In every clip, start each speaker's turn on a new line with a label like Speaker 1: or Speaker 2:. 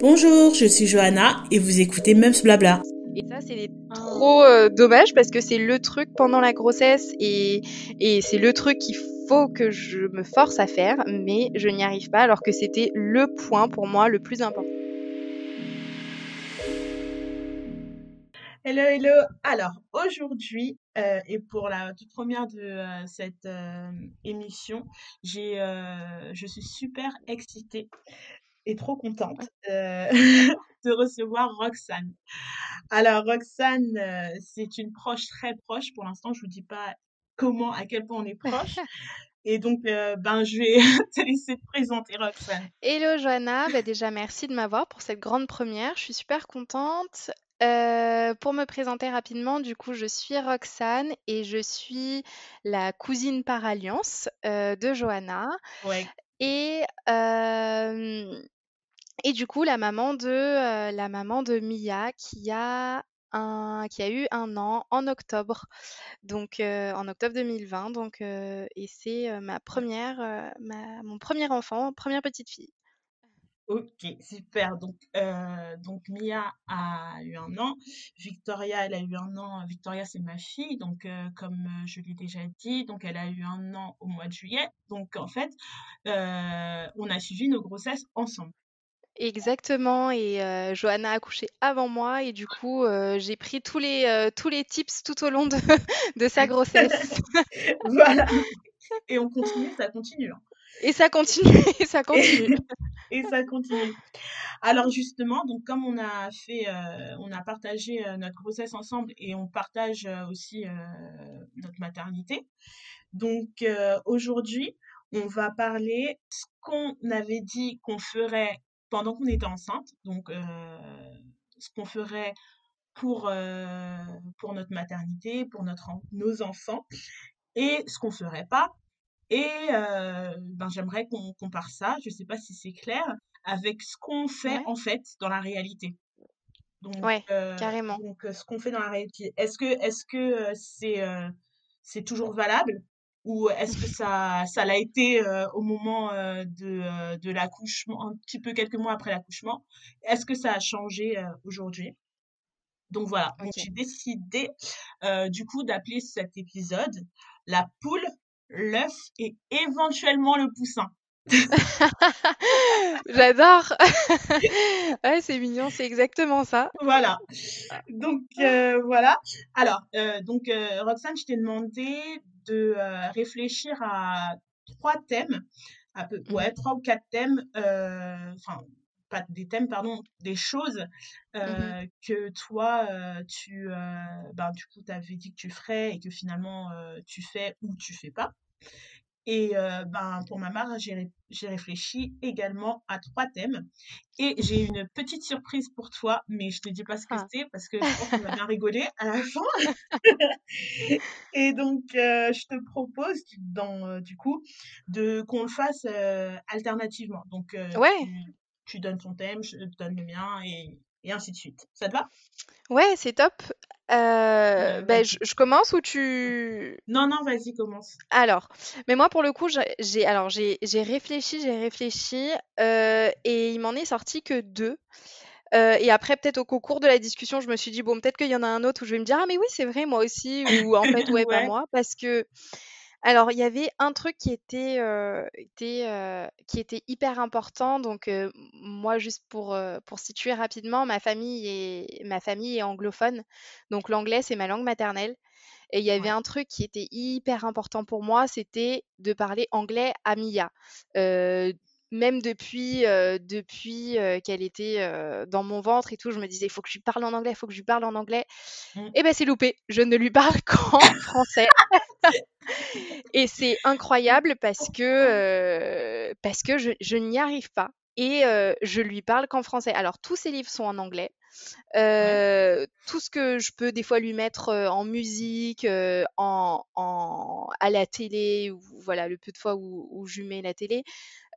Speaker 1: Bonjour, je suis Johanna et vous écoutez Mums Blabla.
Speaker 2: Et ça, c'est trop euh, dommage parce que c'est le truc pendant la grossesse et, et c'est le truc qu'il faut que je me force à faire, mais je n'y arrive pas alors que c'était le point pour moi le plus important.
Speaker 1: Hello, hello. Alors, aujourd'hui, euh, et pour la toute première de euh, cette euh, émission, j'ai, je suis super excitée et trop contente de recevoir Roxane. Alors, Roxane, c'est une proche très proche. Pour l'instant, je vous dis pas comment, à quel point on est proche. Et donc, ben, je vais te laisser te présenter, Roxane.
Speaker 2: Hello Johanna, bah, déjà merci de m'avoir pour cette grande première. Je suis super contente. Euh, pour me présenter rapidement, du coup, je suis Roxane et je suis la cousine par alliance euh, de Johanna. Et, et du coup, la maman de, euh, Mia qui a, eu un an en octobre, donc en octobre 2020. Donc, et c'est ma première, mon premier enfant, première petite fille.
Speaker 1: Ok, super. Donc, euh, donc Mia a eu un an, Victoria, elle a eu un an. Victoria, c'est ma fille, donc euh, comme euh, je l'ai déjà dit, donc elle a eu un an au mois de juillet. Donc en fait, on a suivi nos grossesses ensemble.
Speaker 2: Exactement, et Johanna a accouché avant moi, et du coup, j'ai pris tous les tous les tips tout au long de, de sa grossesse.
Speaker 1: voilà. Et on continue, ça continue. Hein.
Speaker 2: Et ça continue, et ça continue.
Speaker 1: et ça continue. Alors justement, donc comme on a fait, euh, on a partagé euh, notre grossesse ensemble et on partage euh, aussi notre maternité. Donc aujourd'hui, on va parler ce qu'on avait dit qu'on ferait pendant qu'on était enceinte. Donc ce qu'on ferait pour, pour notre maternité, pour notre, nos enfants, et ce qu'on ferait pas et ben, j'aimerais qu'on compare ça, je ne sais pas si c'est clair, avec ce qu'on fait en fait dans la réalité.
Speaker 2: Donc, carrément.
Speaker 1: Donc, ce qu'on fait dans la réalité. Est-ce que est-ce que c'est c'est toujours valable? Ou est-ce que ça ça l'a été au moment de, de l'accouchement, un petit peu quelques mois après l'accouchement? Est-ce que ça a changé aujourd'hui? Donc voilà, j'ai décidé du coup d'appeler cet épisode la poule l'œuf et éventuellement le poussin.
Speaker 2: J'adore. ouais, c'est mignon, c'est exactement ça.
Speaker 1: Voilà. Donc euh, voilà. Alors euh, donc euh, Roxane, je t'ai demandé de réfléchir à trois thèmes, à peu, ouais, mmh. trois ou quatre thèmes, enfin pas des thèmes, pardon, des choses mmh que toi, tu, ben, du coup, t'avais dit que tu ferais et que finalement, tu fais ou tu fais pas. Et ben, pour ma part, j'ai réfléchi également à trois thèmes. Et j'ai une petite surprise pour toi, mais je ne te dis pas ce que ah. c'est parce que je pense qu'on va bien rigoler à la fin. et donc, je te propose, dans, du coup, de qu'on le fasse alternativement. Donc, tu, donnes ton thème, je donne le mien et, et ainsi de suite. Ça te va?
Speaker 2: Ouais, c'est top. Euh, ben, je, commence ou tu...
Speaker 1: Non, non, vas-y, commence.
Speaker 2: Alors, mais moi pour le coup, j'ai alors j'ai réfléchi, j'ai réfléchi, euh, et il m'en est sorti que deux. Euh, et après, peut-être au cours de la discussion, je me suis dit bon, peut-être qu'il y en a un autre où je vais me dire ah mais oui, c'est vrai, moi aussi, ou en fait ouais, pas moi, parce que alors, il y avait un truc qui était, qui était hyper important. Donc, moi, juste pour, pour situer rapidement, ma famille est, ma famille est anglophone. Donc, l'anglais, c'est ma langue maternelle. Et il y avait un truc qui était hyper important pour moi, c'était de parler anglais à Mia même depuis, depuis qu'elle était dans mon ventre et tout, je me disais, il faut que je lui parle en anglais, il faut que je lui parle en anglais. Mmh. Et eh ben c'est loupé, je ne lui parle qu'en français. et c'est incroyable parce que, parce que je, je n'y arrive pas. Et je lui parle qu'en français. Alors tous ses livres sont en anglais. Tout ce que je peux des fois lui mettre en musique, en, en, à la télé, ou, voilà, le peu de fois où, où je mets la télé,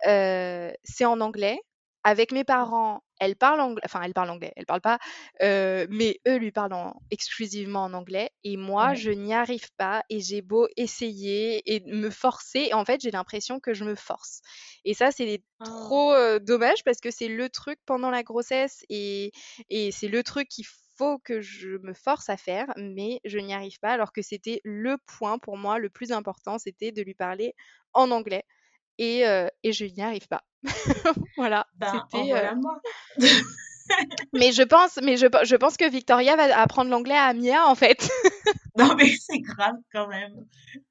Speaker 2: c'est en anglais. Avec mes parents, elle parle anglais, enfin elle parle anglais, elle parle pas, euh, mais eux lui parlent exclusivement en anglais et moi je n'y arrive pas et j'ai beau essayer et me forcer, en fait j'ai l'impression que je me force. Et ça c'est ah. trop euh, dommage parce que c'est le truc pendant la grossesse et, et c'est le truc qu'il faut que je me force à faire, mais je n'y arrive pas alors que c'était le point pour moi le plus important, c'était de lui parler en anglais et, euh, et je n'y arrive pas. voilà.
Speaker 1: Ben, c'était. Euh... moi.
Speaker 2: mais je pense, mais je, je, pense que Victoria va apprendre l'anglais à Mia en fait.
Speaker 1: non mais c'est grave quand même.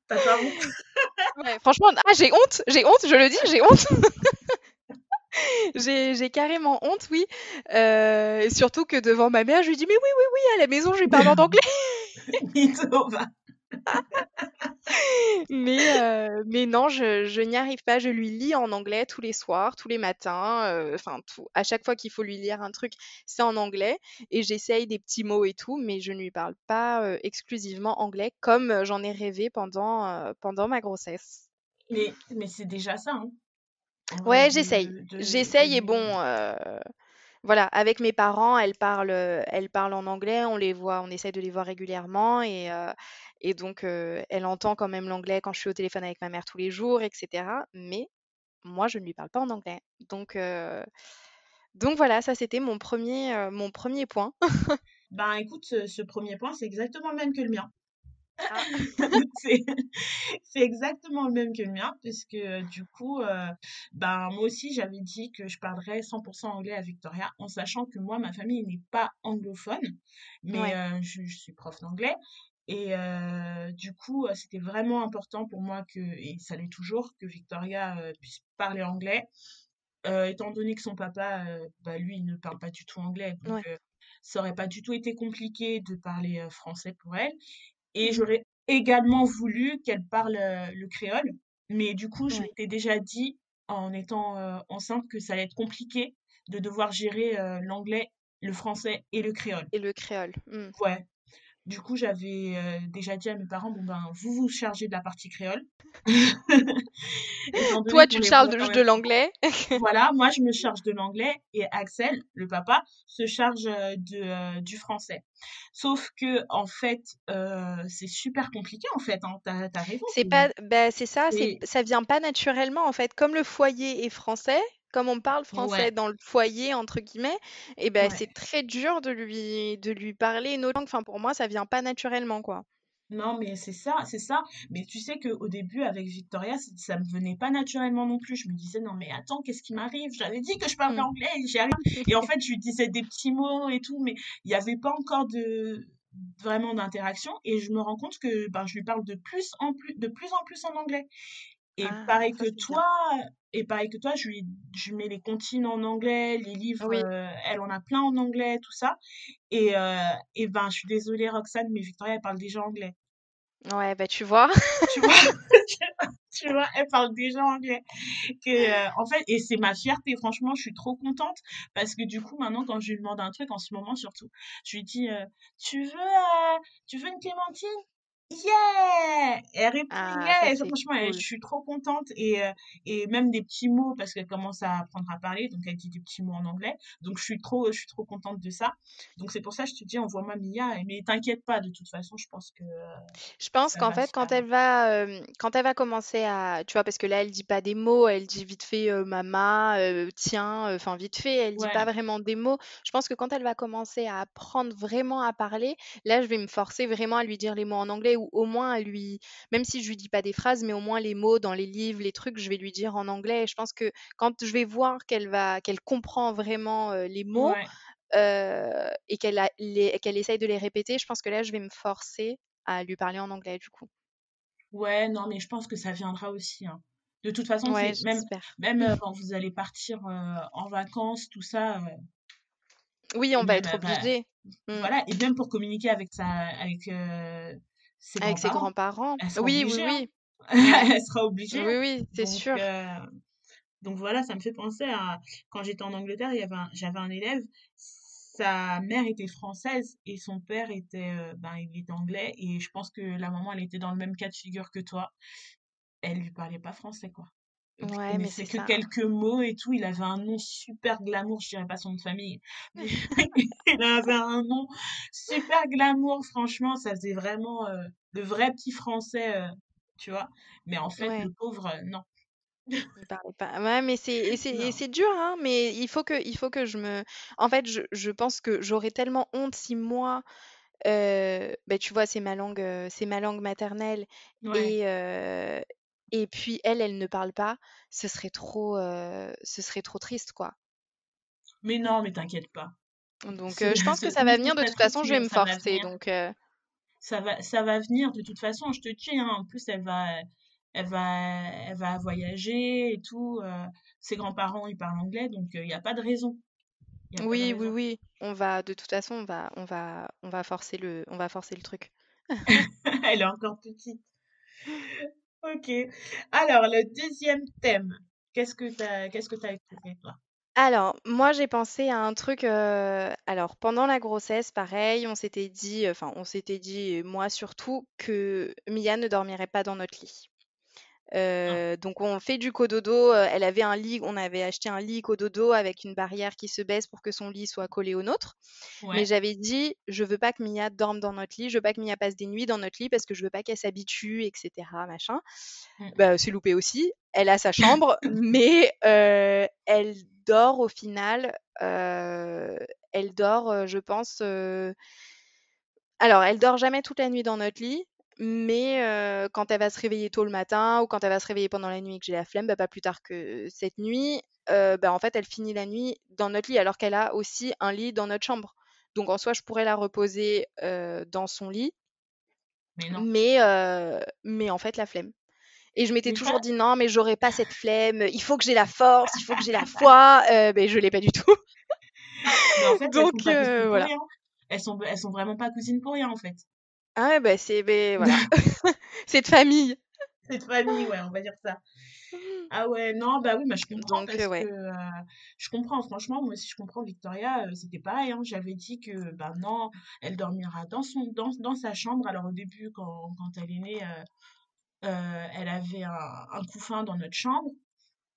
Speaker 1: T'as pas honte?
Speaker 2: Ouais, Franchement, ah, j'ai honte, j'ai honte, je le dis, j'ai honte. j'ai carrément honte, oui. Euh, surtout que devant ma mère, je lui dis mais oui, oui, oui, à la maison, je lui parle en anglais. Mais, euh, mais non, je, je n'y arrive pas. Je lui lis en anglais tous les soirs, tous les matins. euh, Enfin, tout, à chaque fois qu'il faut lui lire un truc, c'est en anglais. Et j'essaye des petits mots et tout, mais je ne lui parle pas euh, exclusivement anglais comme euh, j'en ai rêvé pendant, euh, pendant ma grossesse.
Speaker 1: Mais, mais c'est déjà ça. Hein.
Speaker 2: Ouais, j'essaye. J'essaye et bon, euh, voilà, avec mes parents, elles parlent, elles parlent en anglais, on les voit, on essaye de les voir régulièrement et, euh, et donc euh, elle entend quand même l'anglais quand je suis au téléphone avec ma mère tous les jours, etc. Mais moi, je ne lui parle pas en anglais. Donc, euh, donc voilà, ça c'était mon premier, euh, mon premier point.
Speaker 1: Ben écoute, ce, ce premier point, c'est exactement le même que le mien. Ah. c'est exactement le même que le mien, puisque du coup, euh, ben, moi aussi, j'avais dit que je parlerais 100% anglais à Victoria, en sachant que moi, ma famille n'est pas anglophone, mais
Speaker 2: Ouais.
Speaker 1: euh, je, je suis prof d'anglais. Et euh, du coup, euh, c'était vraiment important pour moi que, et ça l'est toujours, que Victoria euh, puisse parler anglais, euh, étant donné que son papa, bah, lui, il ne parle pas du tout anglais, donc
Speaker 2: Ouais.
Speaker 1: ça aurait pas du tout été compliqué de parler français pour elle. Et
Speaker 2: Mhm.
Speaker 1: j'aurais également voulu qu'elle parle le créole, mais du coup, je
Speaker 2: Ouais.
Speaker 1: m'étais déjà dit en étant enceinte que ça allait être compliqué de devoir gérer l'anglais, le français et le créole.
Speaker 2: Et le créole. Mm.
Speaker 1: Ouais. Du coup, j'avais euh, déjà dit à mes parents, bon ben, vous vous chargez de la partie créole.
Speaker 2: Toi, tu te charges de, l'anglais.
Speaker 1: Voilà, moi je me charge de l'anglais et Axel, le papa, se charge euh, de, euh, du français. Sauf que en fait, euh, c'est super compliqué en fait, hein. T'as, raison.
Speaker 2: C'est pas, bah, c'est ça, c'est- ça vient pas naturellement en fait. Comme le foyer est français, comme on parle français
Speaker 1: Ouais,
Speaker 2: dans le foyer entre guillemets, et ben
Speaker 1: ouais.
Speaker 2: c'est très dur de lui, de lui parler une autre langue. Enfin, pour moi, ça vient pas naturellement quoi.
Speaker 1: Non, mais c'est ça, c'est ça. Mais tu sais qu'au début, avec Victoria, c- ça me venait pas naturellement non plus. Je me disais, non, mais attends, qu'est-ce qui m'arrive? J'avais dit que je parlais
Speaker 2: Mm.
Speaker 1: anglais, et j'y arrive. Et en fait, je lui disais des petits mots et tout, mais il n'y avait pas encore de vraiment d'interaction. Et je me rends compte que ben, je lui parle de plus en plus, de plus en plus en anglais. Et
Speaker 2: Ah,
Speaker 1: pareil
Speaker 2: ça
Speaker 1: que
Speaker 2: bien.
Speaker 1: toi, et pareil que toi, je lui, je mets les comptines en anglais, les livres,
Speaker 2: Oui.
Speaker 1: euh, elle en a plein en anglais, tout ça. Et, euh, et ben, je suis désolée, Roxane, mais Victoria, elle parle déjà anglais.
Speaker 2: Ouais, bah tu vois.
Speaker 1: Tu vois, tu vois, elle parle déjà anglais. Que, euh, en fait, et c'est ma fierté, franchement, je suis trop contente parce que du coup, maintenant, quand je lui demande un truc, en ce moment surtout, je lui dis, euh, tu veux, euh, tu veux une clémentine? Yeah! Elle répond
Speaker 2: Ah, ça
Speaker 1: franchement, je suis trop contente et, euh, et même des petits mots parce qu'elle commence à apprendre à parler, donc elle dit des petits mots en anglais. Donc je suis trop, je suis trop contente de ça. Donc c'est pour ça que je te dis, envoie-moi Mia, mais t'inquiète pas, de toute façon, je pense que
Speaker 2: Je pense qu'en fait, quand elle va, euh, quand elle va commencer à, tu vois, parce que là, elle dit pas des mots, elle dit vite fait euh, maman, euh, tiens, enfin vite fait, elle dit pas
Speaker 1: Ouais.
Speaker 2: vraiment des mots. Je pense que quand elle va commencer à apprendre vraiment à parler, là, je vais me forcer vraiment à lui dire les mots en anglais ou au moins à lui, même si je lui dis pas des phrases, mais au moins les mots dans les livres, les trucs, je vais lui dire en anglais. Et je pense que quand je vais voir qu'elle va, qu'elle comprend vraiment euh, les mots
Speaker 1: Ouais.
Speaker 2: euh, et qu'elle a- les- qu'elle essaye de les répéter, je pense que là, je vais me forcer à lui parler en anglais du coup.
Speaker 1: Ouais, non, mais je pense que ça viendra aussi, hein. De toute façon,
Speaker 2: Ouais,
Speaker 1: même, euh, quand vous allez partir en vacances, tout ça,
Speaker 2: Oui, on va
Speaker 1: même,
Speaker 2: être
Speaker 1: euh, bah,
Speaker 2: obligé. Mm.
Speaker 1: voilà, et même pour communiquer avec sa, avec euh, ses
Speaker 2: Avec ses
Speaker 1: grands-parents,
Speaker 2: Oui, oui,
Speaker 1: hein.
Speaker 2: oui.
Speaker 1: Elle sera obligée,
Speaker 2: Oui,
Speaker 1: hein.
Speaker 2: oui, c'est sûr.
Speaker 1: euh, donc voilà, ça me fait penser à quand j'étais en Angleterre, il y avait un- j'avais un élève, sa mère était française et son père était, euh, ben, il était anglais, et je pense que la maman, elle était dans le même cas de figure que toi. Elle lui parlait pas français, quoi.
Speaker 2: Ouais, mais c'est
Speaker 1: que
Speaker 2: ça.
Speaker 1: quelques mots et tout. Il avait un nom super glamour. Je dirais pas son nom de famille. mais il avait un nom super glamour. Franchement, ça faisait vraiment euh, le vrai petit français, euh, tu vois. Mais en fait,
Speaker 2: Ouais,
Speaker 1: le pauvre, euh, non.
Speaker 2: il parlait pas. Ouais, mais c'est et c'est dur, hein, mais il faut que il faut que je me en fait, je je pense que j'aurais tellement honte si moi, heu, bah, tu vois, c'est ma langue, heu, c'est ma langue maternelle
Speaker 1: Ouais.
Speaker 2: et et puis elle, elle ne parle pas, ce serait trop, ce serait trop triste, quoi.
Speaker 1: Mais non, mais t'inquiète pas.
Speaker 2: Donc je pense que ça va venir de toute façon, je vais me
Speaker 1: va
Speaker 2: forcer donc
Speaker 1: Ça va, ça va venir de toute façon, je te dis, hein. En plus, elle va, elle va, elle va voyager et tout. ses grands-parents, ils parlent anglais, donc il n'y a pas de raison. A de
Speaker 2: oui, oui, oui, on va de toute façon, on va on va on va forcer le on va forcer le truc.
Speaker 1: Elle est encore petite. Ok. Alors, le deuxième thème. Qu'est-ce que t'as, qu'est-ce que t'as écouté, toi?
Speaker 2: Alors, moi, j'ai pensé à un truc. alors, pendant la grossesse, pareil, on s'était dit, enfin, on s'était dit, moi surtout, que Mia ne dormirait pas dans notre lit.
Speaker 1: Ah,
Speaker 2: Euh, donc, on fait du cododo. euh, Elle avait un lit, on avait acheté un lit cododo avec une barrière qui se baisse pour que son lit soit collé au nôtre. Mais j'avais dit, je veux pas que Mia dorme dans notre lit, je veux pas que Mia passe des nuits dans notre lit parce que je veux pas qu'elle s'habitue, etc. Machin.
Speaker 1: Mm.
Speaker 2: Bah, c'est loupé aussi. Elle a sa chambre, mais euh, elle dort au final. euh, elle dort, je pense. Alors, elle dort jamais toute la nuit dans notre lit, mais euh, quand elle va se réveiller tôt le matin ou quand elle va se réveiller pendant la nuit et que j'ai la flemme, bah, pas plus tard que cette nuit, euh, bah, en fait, elle finit la nuit dans notre lit alors qu'elle a aussi un lit dans notre chambre. Donc, en soi, je pourrais la reposer euh, dans son lit,
Speaker 1: Mais non.
Speaker 2: mais, mais en fait, la flemme. Et je m'étais toujours dit non, mais j'aurais pas cette flemme, il faut que j'ai la force, il faut que j'ai la foi, euh, mais je l'ai pas du tout.
Speaker 1: mais en fait, elles sont
Speaker 2: Donc
Speaker 1: pas
Speaker 2: euh, voilà.
Speaker 1: Elles sont, elles sont vraiment pas cousines pour rien, en fait.
Speaker 2: Ah ouais, bah c'est ben voilà. C'est de famille.
Speaker 1: Cette famille, ouais, on va dire ça. Ah ouais, non, bah oui, bah je comprends
Speaker 2: Donc euh,
Speaker 1: parce que euh, je comprends, franchement, moi aussi je comprends Victoria, euh, c'était pareil, hein, j'avais dit que bah non, elle dormira dans son dans, dans sa chambre. Alors au début, quand, quand elle est née, euh, elle avait un, un couffin dans notre chambre.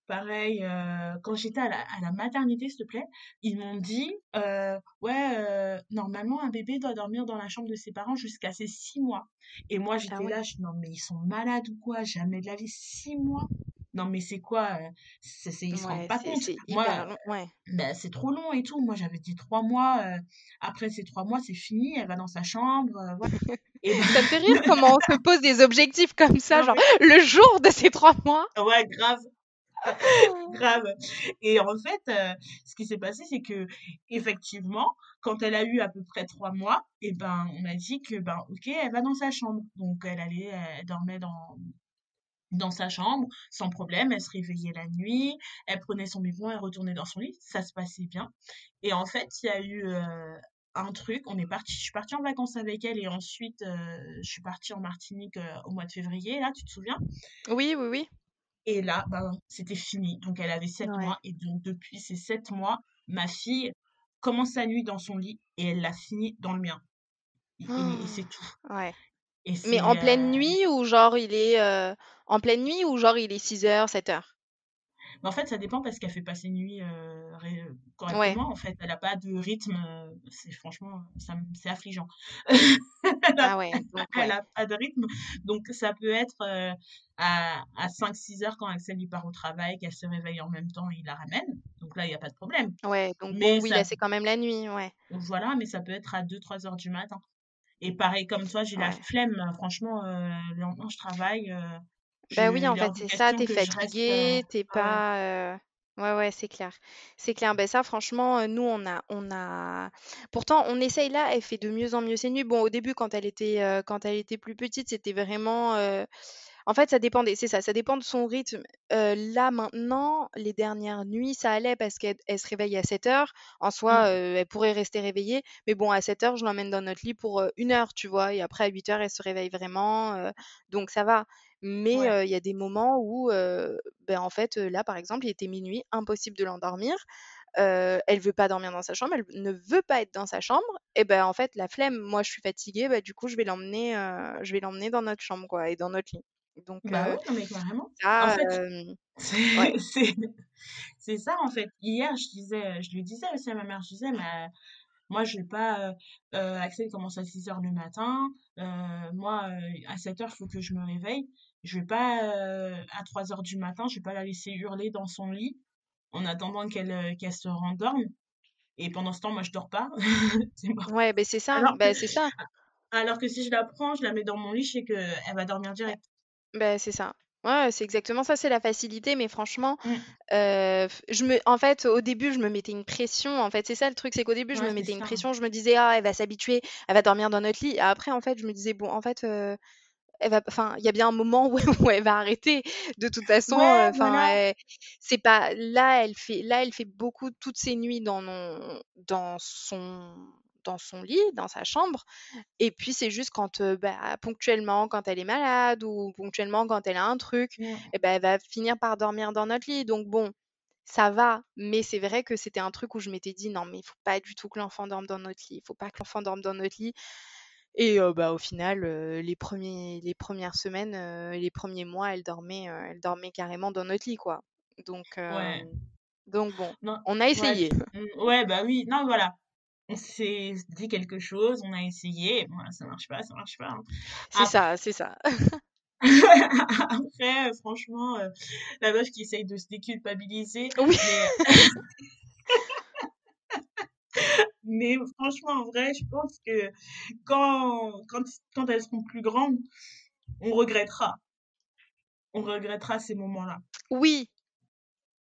Speaker 1: Pareil, euh, quand j'étais à la, à la maternité, s'il te plaît, ils m'ont dit, euh, ouais, euh, normalement un bébé doit dormir dans la chambre de ses parents jusqu'à ses six mois. Et moi
Speaker 2: Ah
Speaker 1: j'étais
Speaker 2: ouais.
Speaker 1: là, je dis, non mais ils sont malades ou quoi? Jamais de la vie, six mois? Non mais c'est quoi? euh, c'est, c'est- ils se rendent pas compte.
Speaker 2: c'est
Speaker 1: Moi,
Speaker 2: hyper long. Ouais.
Speaker 1: ben, c'est trop long et tout. Moi j'avais dit trois mois. euh, après ces trois mois, c'est fini. Elle va dans sa chambre. euh, voilà. Et ben,
Speaker 2: Ça me fait rire comment on se pose des objectifs comme ça,
Speaker 1: non
Speaker 2: genre le jour de ces trois mois?
Speaker 1: ouais, grave. Grave. Et en fait, euh, ce qui s'est passé, c'est que effectivement, quand elle a eu à peu près trois mois, et ben, on a dit que ben, ok, elle va dans sa chambre. Donc elle allait, elle dormait dans dans sa chambre sans problème. Elle se réveillait la nuit, elle prenait son biberon, elle retournait dans son lit. Ça se passait bien. Et en fait, il y a eu euh, un truc. On est parti. Je suis partie en vacances avec elle et ensuite euh, je suis partie en Martinique euh, au mois de février. Là, tu te souviens?
Speaker 2: Oui, oui, oui.
Speaker 1: Et là, ben, c'était fini. Donc, elle avait sept
Speaker 2: Ouais.
Speaker 1: mois. Et donc, depuis ces sept mois, ma fille commence sa nuit dans son lit et elle l'a fini dans le mien. Et, c'est tout.
Speaker 2: Ouais.
Speaker 1: Et
Speaker 2: Mais en pleine
Speaker 1: euh,
Speaker 2: nuit ou genre il est euh, en pleine nuit ou genre il est six heures, sept heures?
Speaker 1: Mais en fait, ça dépend parce qu'elle fait pas ses nuits euh, ré-
Speaker 2: Ouais.
Speaker 1: correctement. En fait, elle a pas de rythme. euh, C'est franchement, ça, c'est affligeant. Elle a,
Speaker 2: Ah ouais,
Speaker 1: pas de rythme. Donc, ça peut être euh, à, à 5-6 heures quand Axel lui part au travail, qu'elle se réveille en même temps et il la ramène. Donc là, il n'y a pas de problème.
Speaker 2: Ouais, donc bon,
Speaker 1: Mais
Speaker 2: oui,
Speaker 1: ça
Speaker 2: là c'est quand même la nuit, ouais.
Speaker 1: Voilà, mais ça peut être à deux trois heures du matin. Et pareil comme toi, j'ai la flemme. euh, Franchement, euh, le lendemain, je travaille. euh,
Speaker 2: Bah oui, en fait, c'est ça, t'es
Speaker 1: que je reste. euh,
Speaker 2: fatigué, t'es pas. euh, Ouais, ouais, c'est clair. C'est clair. Ben ça, franchement, euh, nous, on a, on a. Pourtant, on essaye là, elle fait de mieux en mieux ses nuits. Bon, au début, quand elle était, euh, quand elle était plus petite, c'était vraiment. euh, En fait, ça dépendait, c'est ça, ça dépend de son rythme. Euh, là, maintenant, les dernières nuits, ça allait parce qu'elle elle se réveille à 7 heures. En soi,
Speaker 1: Mm,
Speaker 2: euh, elle pourrait rester réveillée. Mais bon, à 7 heures, je l'emmène dans notre lit pour euh, une heure, tu vois. Et après, à 8 heures, elle se réveille vraiment. euh, donc, ça va. Mais
Speaker 1: ouais,
Speaker 2: euh, il y a des moments où, euh, ben, en fait, euh, là, par exemple, il était minuit, impossible de l'endormir. Euh, elle veut pas dormir dans sa chambre, elle ne veut pas être dans sa chambre. Et ben, en fait, la flemme, moi, je suis fatiguée, bah, du coup, je vais l'emmener, euh, je vais l'emmener dans notre chambre, quoi, et dans notre lit. Donc,
Speaker 1: Bah oui, non mais carrément. En
Speaker 2: ça,
Speaker 1: fait,
Speaker 2: hem, ouais.
Speaker 1: c'est c'est c'est ça en fait. Hier, je disais, je lui disais aussi à ma mère, je disais: «Mais moi je vais pas, heu heu, Axel commence à six heures le matin, moi, à sept heures il faut que je me réveille. Je vais pas, heu, à trois heures du matin, je vais pas la laisser hurler dans son lit en attendant qu'elle, heu, qu'elle se rendorme et pendant ce temps, moi je dors pas».
Speaker 2: Ouais, beh, c'est ça,
Speaker 1: Alors que
Speaker 2: bah, c'est ça.
Speaker 1: alors que si je la prends, je la mets dans mon lit, je sais qu'elle va dormir direct.
Speaker 2: bah, c'est ça. Ouais, c'est exactement ça, c'est la facilité, mais franchement,
Speaker 1: Mmh.
Speaker 2: je me en fait, au début, je me mettais une pression, en fait, c'est ça le truc, c'est qu'au début, je me mettais une pression, je me disais: «Ah, elle va s'habituer, elle va dormir dans notre lit» et après, en fait, je me disais: «Bon, en fait, elle va enfin, il y a bien un moment où où elle va arrêter. De toute façon,
Speaker 1: Ouais,
Speaker 2: heu, enfin,
Speaker 1: voilà.
Speaker 2: elle c'est pas là, elle fait là, elle fait beaucoup toutes ses nuits dans son dans son lit, dans sa chambre et puis c'est juste quand, heu, bah, ponctuellement, quand elle est malade ou ponctuellement quand elle a un truc
Speaker 1: Mmh.
Speaker 2: et bah, elle va finir par dormir dans notre lit donc bon, ça va. Mais c'est vrai que c'était un truc où je m'étais dit: «Non, mais il faut pas du tout que l'enfant dorme dans notre lit, il faut pas que l'enfant dorme dans notre lit» et bah, au final, les premiers les premières semaines, les premiers mois, elle dormait, elle dormait carrément dans notre lit, quoi. Donc
Speaker 1: Ouais.
Speaker 2: donc bon,
Speaker 1: Non,
Speaker 2: on a
Speaker 1: ouais,
Speaker 2: essayé.
Speaker 1: puis mmh, ouais, bah oui, non, voilà. On s'est dit quelque chose, on a essayé, bon, ça marche pas, ça marche pas, hein.
Speaker 2: C'est ça, c'est ça.
Speaker 1: après, franchement, la meuf qui essaye de se déculpabiliser,
Speaker 2: Oui.
Speaker 1: mais mais franchement, en vrai, je pense que quand quand quand elles seront plus grandes, on regrettera. On regrettera ces moments-là.
Speaker 2: Oui,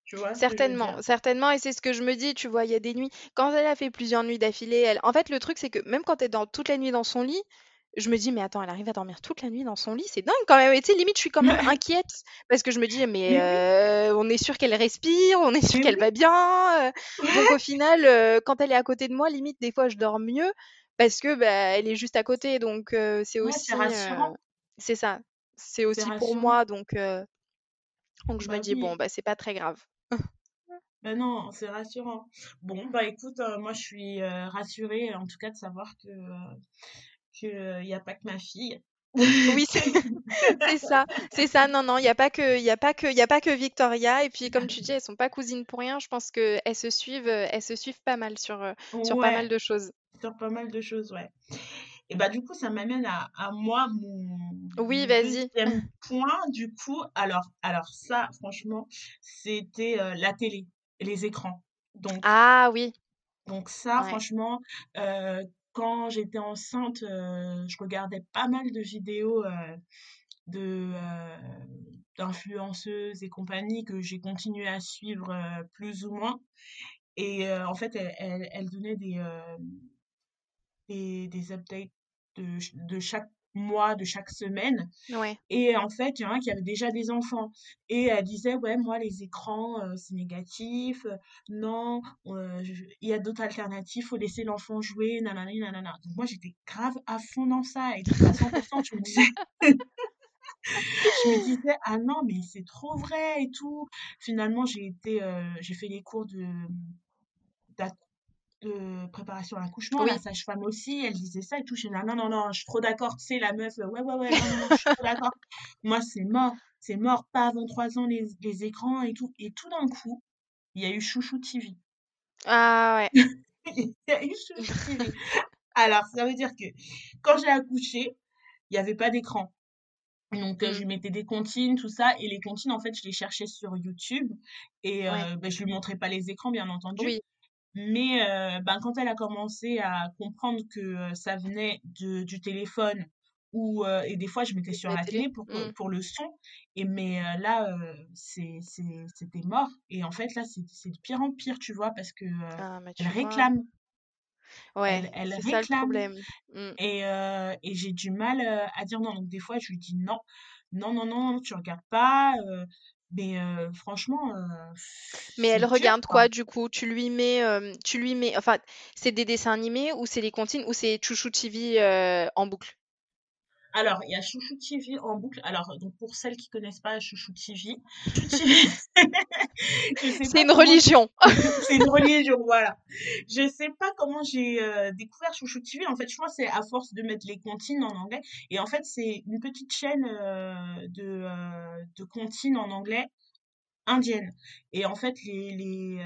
Speaker 1: Tu vois
Speaker 2: certainement, certainement et c'est ce que je me dis, tu vois? Il y a des nuits quand elle a fait plusieurs nuits d'affilée, elle en fait, le truc, c'est que même quand elle dort toute la nuit dans son lit, je me dis: «Mais attends, elle arrive à dormir toute la nuit dans son lit, c'est dingue quand même» et tu sais, limite, je suis quand même inquiète parce que je me dis: «Mais heu, on est sûr qu'elle respire, on est sûr qu'elle va bien, heu», donc au final, heu, quand elle est à côté de moi, limite, des fois, je dors mieux parce que, bah, elle est juste à côté. Donc c'est aussi, c'est ça, c'est aussi pour moi. Donc donc je me
Speaker 1: Bah
Speaker 2: dis: «Bon, bah, c'est pas très grave».
Speaker 1: Ben non, c'est rassurant. Bon, bah écoute, euh, moi je suis euh, rassurée en tout cas de savoir que euh, que euh, y a pas que ma fille.
Speaker 2: Oui, c'est ça, c'est ça. Non, non, il y a pas que il a pas que il a pas que Victoria et puis comme tu dis, elles sont pas cousines pour rien. Je pense qu'elles se suivent, heu, elles se suivent pas mal sur, heu, sur pas mal de choses.
Speaker 1: sur pas mal de choses, ouais. Et bah du coup, ça m'amène à, à moi mon,
Speaker 2: Oui, vas-y.
Speaker 1: point. Du coup, alors alors ça, franchement, c'était euh, la télé, les écrans. Donc
Speaker 2: Ah oui,
Speaker 1: donc ça,
Speaker 2: ouais.
Speaker 1: franchement, euh, quand j'étais enceinte, euh, je regardais pas mal de vidéos. euh, de, heu, d'influenceuses et compagnie que j'ai continué à suivre, plus ou moins et en fait, elles elles donnaient des, des des updates de de chaque mois, de chaque semaine
Speaker 2: Ouais.
Speaker 1: et en fait, il y en a qui avaient déjà des enfants et elle disait: «Ouais, moi, les écrans, heu, c'est négatif, heu, non, je il y a d'autres alternatives, faut laisser l'enfant jouer, nanani nanana». Donc moi, j'étais grave à fond dans ça et à 100 Je me disais Je me disais: «Ah non, mais c'est trop vrai et tout». Finalement, j'ai été, j'ai fait les cours de de préparation à l'accouchement. La sage-femme aussi, elle disait ça et tout. J'étais là: «Non, non, non, je suis trop d'accord». Tu sais, la meuf, heu: «Ouais, ouais, ouais, non, non, non, je suis trop d'accord. Moi, c'est mort, c'est mort, pas avant 3 ans les les écrans et tout» et tout d'un coup, il y a eu Chouchou TV.
Speaker 2: ah ouais.
Speaker 1: Il y a eu Chouchou TV. Alors, ça veut dire que quand j'ai accouché, il y avait pas d'écran. Donc, je
Speaker 2: Mmh,
Speaker 1: lui mettais des comptines, tout ça et les comptines, en fait, je les cherchais sur YouTube et
Speaker 2: ouais.
Speaker 1: heu, beh, je lui montrais pas les écrans, bien entendu.
Speaker 2: Oui,
Speaker 1: Mais, heu, ben, quand elle a commencé à comprendre que, heu, ça venait de du téléphone ou, heu et des fois, je mettais sur
Speaker 2: la
Speaker 1: la
Speaker 2: télé.
Speaker 1: télé? pour
Speaker 2: Mmh.
Speaker 1: pour le son et mais, là, c'est c'était mort et en fait, là, c'est de pire en pire, tu vois? Parce que,
Speaker 2: Ah,
Speaker 1: elle réclame,
Speaker 2: Ouais,
Speaker 1: elle elle
Speaker 2: c'est ça le
Speaker 1: réclame.
Speaker 2: problème. Mmh.
Speaker 1: Et, et j'ai du mal, à dire non. Donc des fois, je lui dis: «Non, non, non, non, tu regardes pas», mais, heu, franchement, heu,
Speaker 2: Mais elle
Speaker 1: dur,
Speaker 2: regarde
Speaker 1: quoi.
Speaker 2: quoi du coup? Tu lui mets, hem, tu lui mets enfin, c'est des dessins animés ou c'est les comptines ou c'est Chouchou TV, en boucle?
Speaker 1: Alors, il y a Chouchou TV en boucle. Alors, donc pour celles qui connaissent pas Chouchou TV,
Speaker 2: c'est une religion.
Speaker 1: c'est une religion, voilà. Je sais pas comment j'ai euh, découvert Chouchou TV. En fait, je crois que c'est à force de mettre les comptines en anglais. Et en fait, c'est une petite chaîne euh, de, euh, de comptines en anglais indienne. Et en fait, les, les,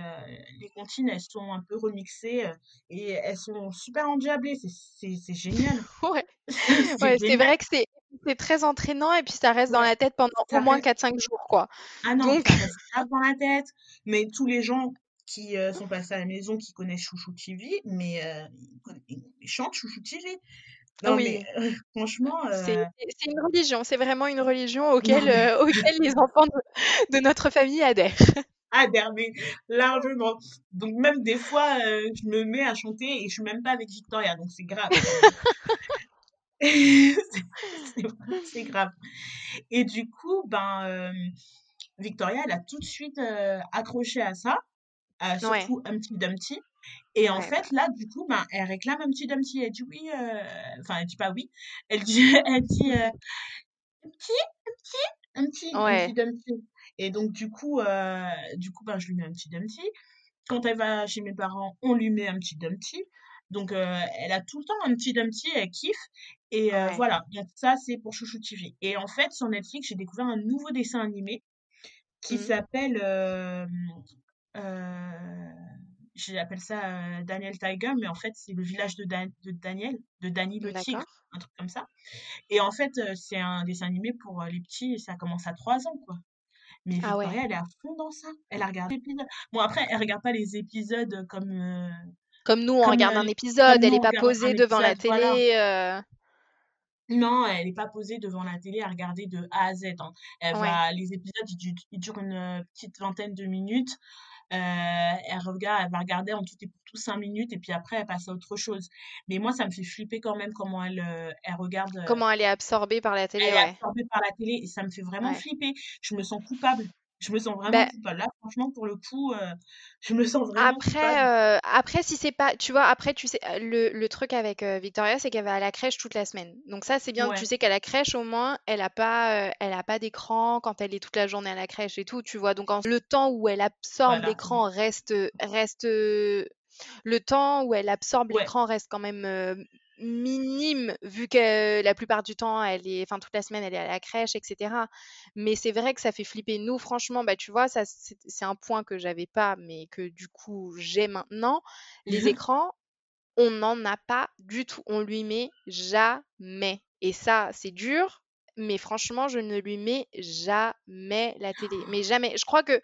Speaker 1: les comptines, elles sont un peu remixées et elles sont super endiablées. C'est génial.
Speaker 2: ouais, ouais c'est vrai que c'est c'est très entraînant et puis ça reste dans la tête pendant au moins 4-5 jours, quoi.
Speaker 1: Ah non, Donc... ça reste dans la tête. Mais tous les gens qui sont passés à la maison, qui connaissent Chouchou TV, mais ils, chantent Chouchou TV. Non,
Speaker 2: oui.
Speaker 1: mais franchement.
Speaker 2: C'est une religion, c'est vraiment une religion auquel, auquel les enfants de, de, notre famille adhèrent.
Speaker 1: Adhèrent, mais largement. Donc, même des fois, je me mets à chanter et je suis même pas avec Victoria, donc c'est grave. c'est grave. Et du coup, ben, Victoria, elle a tout de suite accroché à ça, surtout un petit Dumpty. Et en fait, là, du coup, ben, elle réclame un petit Dumpty. Elle dit oui, enfin, elle dit pas oui. Elle dit, elle dit un petit, un petit, un petit, un petit Dumpty. Et donc, du coup, du coup ben, je lui mets un petit Dumpty. Quand elle va chez mes parents, on lui met un petit Dumpty. Donc, elle a tout le temps un petit Dumpty, elle kiffe. Et voilà, donc ça, c'est pour Chouchou TV. Et en fait, sur Netflix, j'ai découvert un nouveau dessin animé qui mmh. s'appelle... Euh, J'appelle ça Daniel Tiger, mais en fait, c'est le village de, de Daniel, de Danny le tigre, un truc comme ça. Et en fait, c'est un dessin animé pour les petits, et ça commence à 3 ans, quoi. Mais ah Victoria, elle est à fond dans ça. Elle a regardé l'épisode. Bon, après, elle regarde pas les épisodes comme
Speaker 2: comme nous, on regarde un épisode, elle n'est pas posée devant la télé. Euh.
Speaker 1: Non, elle n'est pas posée devant la télé à regarder de A à Z. Hein. Elle va, les épisodes, ils, durent une euh, petite vingtaine de minutes. Euh, elle, regarde, elle va regarder en tout et pour tout cinq minutes et puis après, elle passe à autre chose. Mais moi, ça me fait flipper quand même comment elle, elle regarde.
Speaker 2: Comment elle est absorbée par la télé.
Speaker 1: Elle est absorbée par la télé et ça me fait vraiment flipper. Je me sens coupable je me sens vraiment bah coupable. Là, franchement, pour le coup, euh, je me sens vraiment
Speaker 2: après. Euh, après, si c'est pas, tu vois, après, tu sais, le, le truc avec euh, Victoria, c'est qu'elle va à la crèche toute la semaine. Donc ça, c'est bien. Tu sais qu'à la crèche, au moins, elle a pas, elle a pas d'écran quand elle est toute la journée à la crèche et tout. Tu vois. Donc le temps où elle absorbe l'écran reste, reste. Le temps où elle absorbe l'écran reste quand même minime vu que la plupart du temps elle est enfin toute la semaine elle est à la crèche etc mais c'est vrai que ça fait flipper. Nous franchement bah tu vois ça c'est un point que j'avais pas mais que du coup j'ai maintenant. Les écrans on n'en a pas du tout. On lui met jamais. Et ça c'est dur mais franchement je ne lui mets jamais la télé. Mais jamais. Je crois que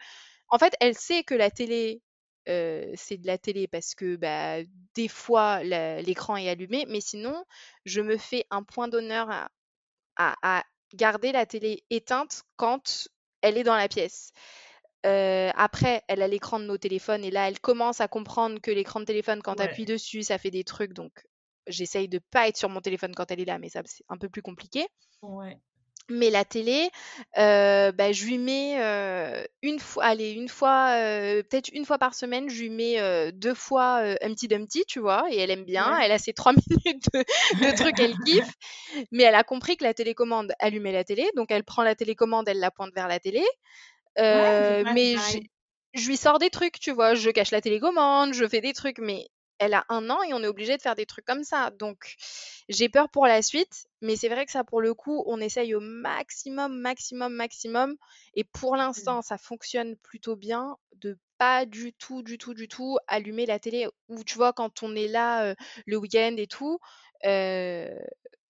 Speaker 2: en fait elle sait que la télé c'est de la télé parce que bah, des fois l'écran est allumé, mais sinon je me fais un point d'honneur à, garder la télé éteinte quand elle est dans la pièce. après, elle a l'écran de nos téléphones et là, elle commence à comprendre que l'écran de téléphone, quand tu appuies dessus, ça fait des trucs. Donc, j'essaye de pas être sur mon téléphone quand elle est là, mais ça, c'est un peu plus compliqué.
Speaker 1: Ouais.
Speaker 2: Mais la télé, euh, bah, je lui mets euh, une fois, allez, une fois, euh, peut-être une fois par semaine, je lui mets deux fois un petit Dumpty, tu vois, et elle aime bien. Elle a ses trois minutes de, trucs, elle kiffe. Mais elle a compris que la télécommande allumait la télé, donc elle prend la télécommande, elle la pointe vers la télé. mais je lui sors des trucs, tu vois, je cache la télécommande, je fais des trucs, mais elle a un an et on est obligé de faire des trucs comme ça. Donc, j'ai peur pour la suite, mais c'est vrai que ça, pour le coup, on essaye au maximum, maximum, maximum. Et pour mmh. l'instant, ça fonctionne plutôt bien de pas du tout, du tout, du tout allumer la télé. Ou tu vois, quand on est là le week-end et tout,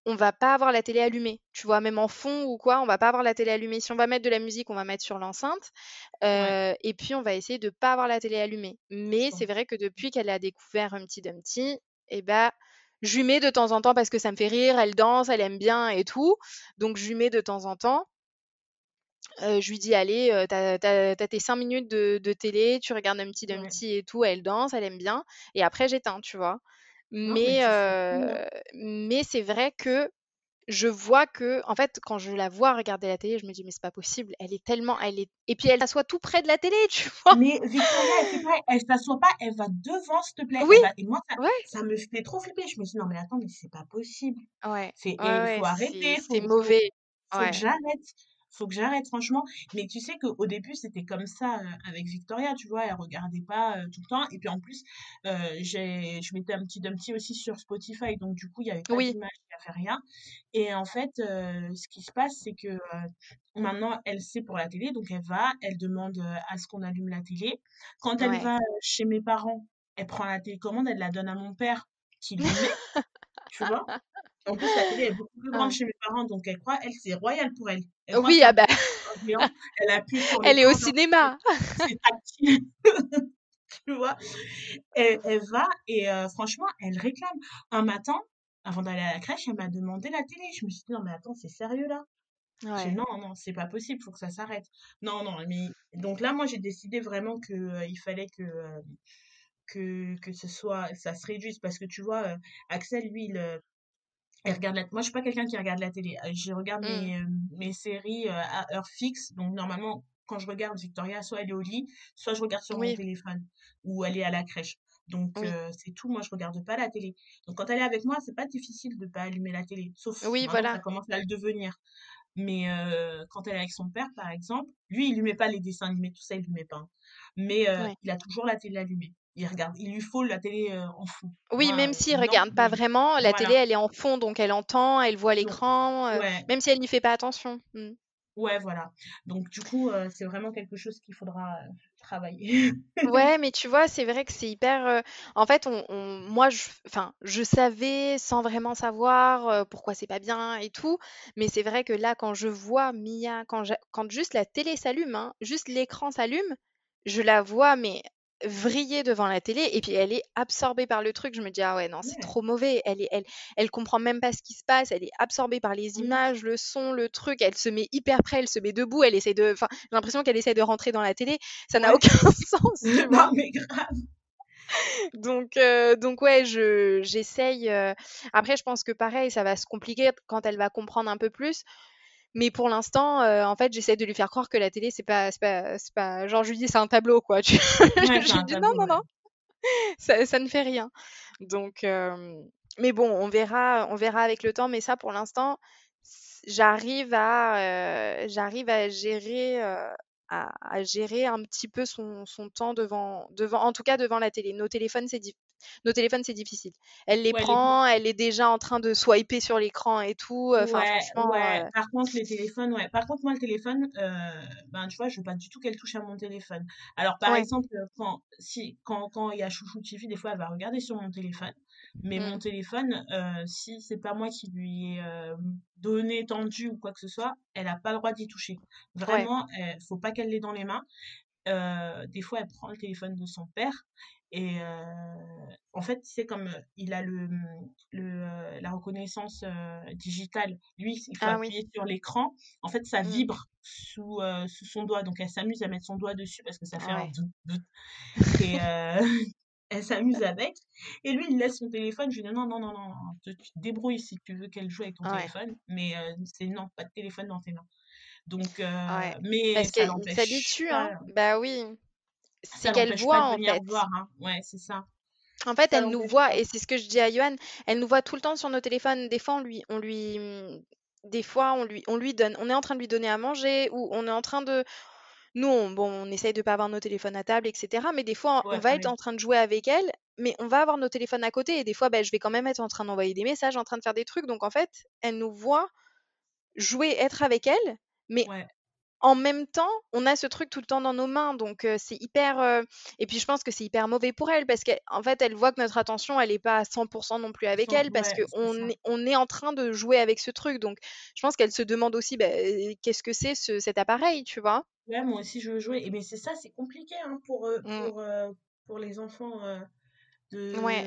Speaker 2: on va pas avoir la télé allumée. Tu vois, même en fond ou quoi, on va pas avoir la télé allumée. Si on va mettre de la musique, on va mettre sur l'enceinte. Et puis, on va essayer de pas avoir la télé allumée. Mais c'est vrai que depuis qu'elle a découvert un petit Dumpty, eh ben, je lui mets de temps en temps parce que ça me fait rire, elle danse, elle aime bien et tout. Donc, je lui mets de temps en temps. je lui dis, allez, t'as as, tes 5 minutes de, télé, tu regardes un petit Dumpty et tout, elle danse, elle aime bien. Et après, j'éteins, tu vois. Mais, mais c'est vrai que je vois que, en fait, quand je la vois regarder la télé, je me dis, mais c'est pas possible, elle est tellement, elle est, et puis elle s'assoit tout près de la télé, tu vois?
Speaker 1: Mais Victoria, c'est vrai, elle s'assoit pas, elle va devant, s'il te plaît.
Speaker 2: Oui.
Speaker 1: Et moi, ça, me fait trop flipper. Je me dis, non, mais attends, mais c'est pas possible.
Speaker 2: Ouais.
Speaker 1: C'est, il faut arrêter.
Speaker 2: C'est mauvais.
Speaker 1: Faut que j'arrête faut que j'arrête franchement. Mais tu sais qu'au début c'était comme ça avec Victoria tu vois elle regardait pas tout le temps. Et puis en plus j'ai je mettais un petit dumpty aussi sur Spotify. Donc du coup il y avait pas d'image il n'y avait rien. Et en fait ce qui se passe c'est que maintenant elle sait pour la télé. Donc elle va elle demande à ce qu'on allume la télé. Quand elle va chez mes parents elle prend la télécommande elle la donne à mon père qui lui met tu vois en plus, la télé est beaucoup plus grande chez mes parents, donc elle croit, elle, c'est royal pour elle.
Speaker 2: oui, ah bah.
Speaker 1: Elle appuie sur
Speaker 2: Elle est au cinéma.
Speaker 1: C'est tactile. tu vois? Elle, elle, va et franchement, elle réclame. Un matin, avant d'aller à la crèche, elle m'a demandé la télé. Je me suis dit, non, mais attends, c'est sérieux là? Ouais. Non, non, c'est pas possible, faut que ça s'arrête. Non, non, mais donc là, moi, j'ai décidé vraiment que il fallait que que, que ce soit, ça se réduise parce que tu vois, Axel, lui, il, regarde la... Moi, je suis pas quelqu'un qui regarde la télé. Je regarde mes, mes, séries à heure fixe. Donc, normalement, quand je regarde Victoria, soit elle est au lit, soit je regarde sur mon téléphone ou elle est à la crèche. Donc, c'est tout. Moi, je regarde pas la télé. Donc, quand elle est avec moi, c'est pas difficile de pas allumer la télé. Sauf oui, voilà. ça commence à le devenir. Mais quand elle est avec son père, par exemple, lui, il lui met pas les dessins animés, tout ça, il lui met pas. Hein. Mais il a toujours la télé allumée il regarde, il lui faut la télé en fond.
Speaker 2: Oui, même s'il ne regarde pas vraiment, la télé elle est en fond, donc elle entend, elle voit l'écran, même si elle n'y fait pas attention. Mmh.
Speaker 1: Ouais, voilà. Donc du coup, c'est vraiment quelque chose qu'il faudra travailler.
Speaker 2: ouais, mais tu vois, c'est vrai que c'est hyper. En fait, on, moi, je, enfin, je savais sans vraiment savoir pourquoi c'est pas bien et tout, mais c'est vrai que là, quand je vois Mia, quand, quand juste la télé s'allume, hein, juste l'écran s'allume, je la vois, mais vriller devant la télé et puis elle est absorbée par le truc. Je me dis ah ouais non c'est trop mauvais. Elle est elle elle comprend même pas ce qui se passe. Elle est absorbée par les images, le son, le truc. Elle se met hyper près, elle se met debout. Elle essaie de. Enfin j'ai l'impression qu'elle essaie de rentrer dans la télé. Ça n'a aucun sens. Tu
Speaker 1: vois mais grave.
Speaker 2: donc euh, donc ouais je j'essaye. Euh, après je pense que pareil ça va se compliquer quand elle va comprendre un peu plus. Mais pour l'instant, euh, en fait, j'essaie de lui faire croire que la télé, c'est pas, c'est pas, c'est pas, genre, je lui dis, c'est un tableau, quoi. Tu... je lui dis, non, non, non, ça, ça, ne fait rien. Donc, euh... mais bon, on verra, on verra avec le temps. Mais ça, pour l'instant, j'arrive à, euh, j'arrive à gérer, euh, à, à, gérer un petit peu son, son, temps devant, devant, en tout cas devant la télé. Nos téléphones, c'est nos téléphones, c'est difficile. Elle les prend, elle est déjà en train de swiper sur l'écran et tout. Enfin, franchement.
Speaker 1: Ouais. Euh Par contre, les téléphones, ouais. Par contre, moi, le téléphone, euh, ben, tu vois, je veux pas du tout qu'elle touche à mon téléphone. Alors, par exemple, quand, si, quand, quand il y a Chouchou TV, des fois, elle va regarder sur mon téléphone. Mais mon mmh. téléphone, euh, si c'est pas moi qui lui ai euh, donné, tendu ou quoi que ce soit, elle a pas le droit d'y toucher. Vraiment, il faut pas qu'elle l'ait dans les mains. des fois, elle prend le téléphone de son père et en fait, c'est comme il a le, le la reconnaissance digitale. Lui, il faut ah appuyer sur l'écran. En fait, ça mmh. vibre sous, sous son doigt. Donc, elle s'amuse à mettre son doigt dessus parce que ça fait un Et elle s'amuse avec. Et lui, il laisse son téléphone. Je lui dis non, non, non, non, tu te débrouilles si tu veux qu'elle joue avec ton téléphone. Mais c'est non, pas de téléphone dans tes mains. Donc, mais
Speaker 2: parce qu'elle s'habitue. Hein. Bah oui c'est qu'elle voit en fait.
Speaker 1: Voir, hein. Ouais, c'est ça.
Speaker 2: En fait, elle nous voit, et c'est ce que je dis à Johan, elle nous voit tout le temps sur nos téléphones. Des fois, on lui, on lui, des fois, on lui, on lui donne, on est en train de lui donner à manger, ou on est en train de, nous, on, bon, on essaye de pas avoir nos téléphones à table, etc. Mais des fois, on va être en train de jouer avec elle, mais on va avoir nos téléphones à côté, et des fois, ben, je vais quand même être en train d'envoyer des messages, en train de faire des trucs. Donc, en fait, elle nous voit jouer, être avec elle, mais en même temps, on a ce truc tout le temps dans nos mains, donc c'est hyper. et puis je pense que c'est hyper mauvais pour elle parce qu'en fait, elle voit que notre attention, elle n'est pas à 100% non plus avec elle parce qu'on est, on est en train de jouer avec ce truc. Donc je pense qu'elle se demande aussi bah, qu'est-ce que c'est cet appareil, tu vois?
Speaker 1: Ouais, moi aussi je veux jouer. Et mais c'est ça, c'est compliqué hein, pour, mmh. pour, pour les enfants de.
Speaker 2: Ouais.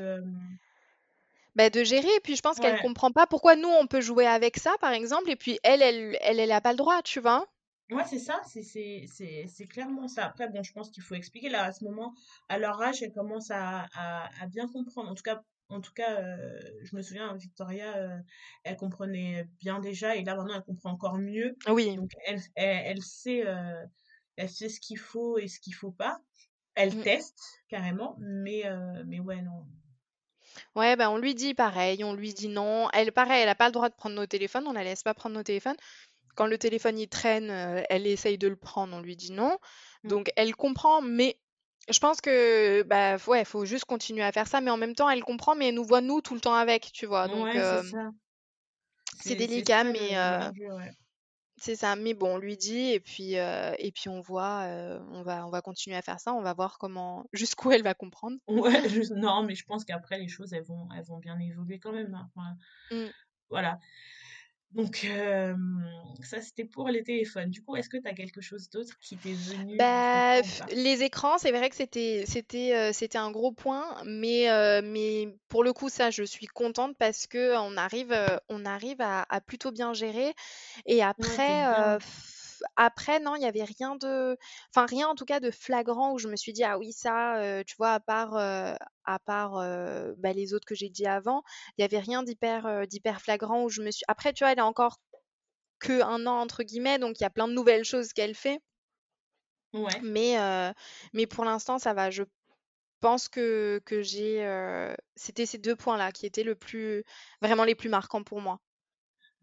Speaker 2: Bah, de gérer. Et puis je pense qu'elle comprend pas pourquoi nous on peut jouer avec ça, par exemple, et puis elle, elle, elle, elle a pas le droit, tu vois?
Speaker 1: Ouais, c'est ça, c'est clairement ça. Après, bon, je pense qu'il faut expliquer. Là, à ce moment, à leur âge, elles commencent à, à, à bien comprendre. En tout cas, En tout cas, euh, je me souviens, Victoria, euh, elle comprenait bien déjà et là maintenant elle comprend encore mieux.
Speaker 2: Oui.
Speaker 1: Donc elle, elle, sait, euh, elle sait ce qu'il faut et ce qu'il faut pas. Elle mmh. teste carrément, mais, mais ouais, non.
Speaker 2: Ouais, bah on lui dit pareil, on lui dit non. Elle, pareil, elle n'a pas le droit de prendre nos téléphones, on la laisse pas prendre nos téléphones. Quand le téléphone il traîne, elle essaye de le prendre, on lui dit non. Mmh. Donc elle comprend, mais je pense que bah ouais, faut juste continuer à faire ça, mais en même temps, elle comprend, mais elle nous voit nous tout le temps avec, tu vois. Donc c'est délicat, mais c'est ça. Mais bon, on lui dit et puis et puis on voit, on va on va continuer à faire ça. On va voir comment jusqu'où elle va comprendre.
Speaker 1: Ouais, non, mais je pense qu'après les choses elles vont elles vont bien évoluer quand même. Hein. Mmh. Voilà. Donc, ça, c'était pour les téléphones. Du coup, est-ce que tu as quelque chose d'autre qui t'est venu
Speaker 2: bah, Les écrans, c'est vrai que c'était, c'était, c'était un gros point, mais, mais pour le coup, ça, je suis contente parce que on arrive, on arrive à, plutôt bien gérer. Et après, après, non, il n'y avait rien de. Enfin, rien en tout cas de flagrant où je me suis dit, ah oui, ça, tu vois, à part, à part bah, les autres que j'ai dit avant, il n'y avait rien d'hyper d'hyper flagrant où je me suis. Après, tu vois, elle est encore que un an, entre guillemets, donc il y a plein de nouvelles choses qu'elle fait.
Speaker 1: Ouais.
Speaker 2: Mais, mais pour l'instant, ça va. Je pense que, que j'ai. C'était ces deux points-là qui étaient le plus, vraiment les plus marquants pour moi.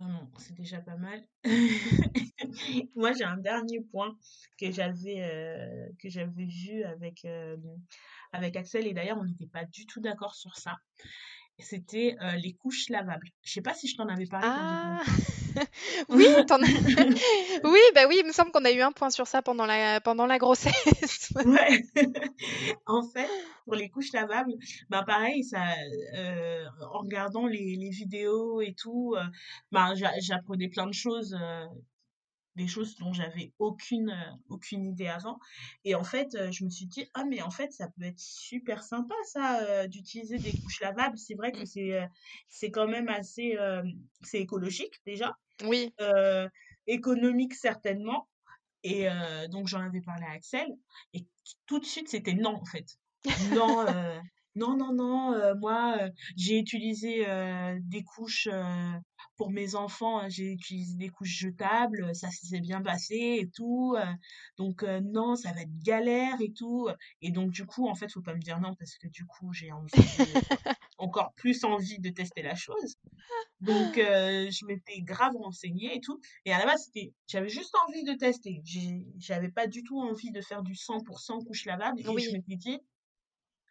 Speaker 1: Non, c'est déjà pas mal. Moi, j'ai un dernier point que j'avais euh, que j'avais vu avec, euh, avec Axel et d'ailleurs, on n'était pas du tout d'accord sur ça. C'était euh, les couches lavables. Je sais pas si je t'en avais parlé.
Speaker 2: Ah oui, oui, bah oui, il me semble qu'on a eu un point sur ça pendant la, pendant la grossesse.
Speaker 1: ouais. en fait, pour les couches lavables, bah pareil, ça, euh, en regardant les, les, vidéos et tout, euh, bah, j'apprenais plein de choses des choses dont j'avais aucune euh, aucune idée avant. Et en fait euh, je me suis dit ah mais en fait ça peut être super sympa ça euh, d'utiliser des couches lavables. C'est vrai que c'est c'est quand même assez c'est écologique déjà.
Speaker 2: Oui.
Speaker 1: Économique certainement. Et donc j'en avais parlé à Axel. Et tout de suite c'était non en fait. Non non non non moi j'ai utilisé des couches pour mes enfants, hein, j'ai utilisé des couches jetables, ça s'est bien passé et tout. Euh, donc euh, non, ça va être galère et tout. Et donc du coup, en fait, faut pas me dire non parce que du coup, j'ai envie encore plus envie de tester la chose. Donc euh, je m'étais grave renseignée et tout. Et à la base, c'était, j'avais juste envie de tester. J'avais pas du tout envie de faire du 100% couche lavable. Et je m'étais dit,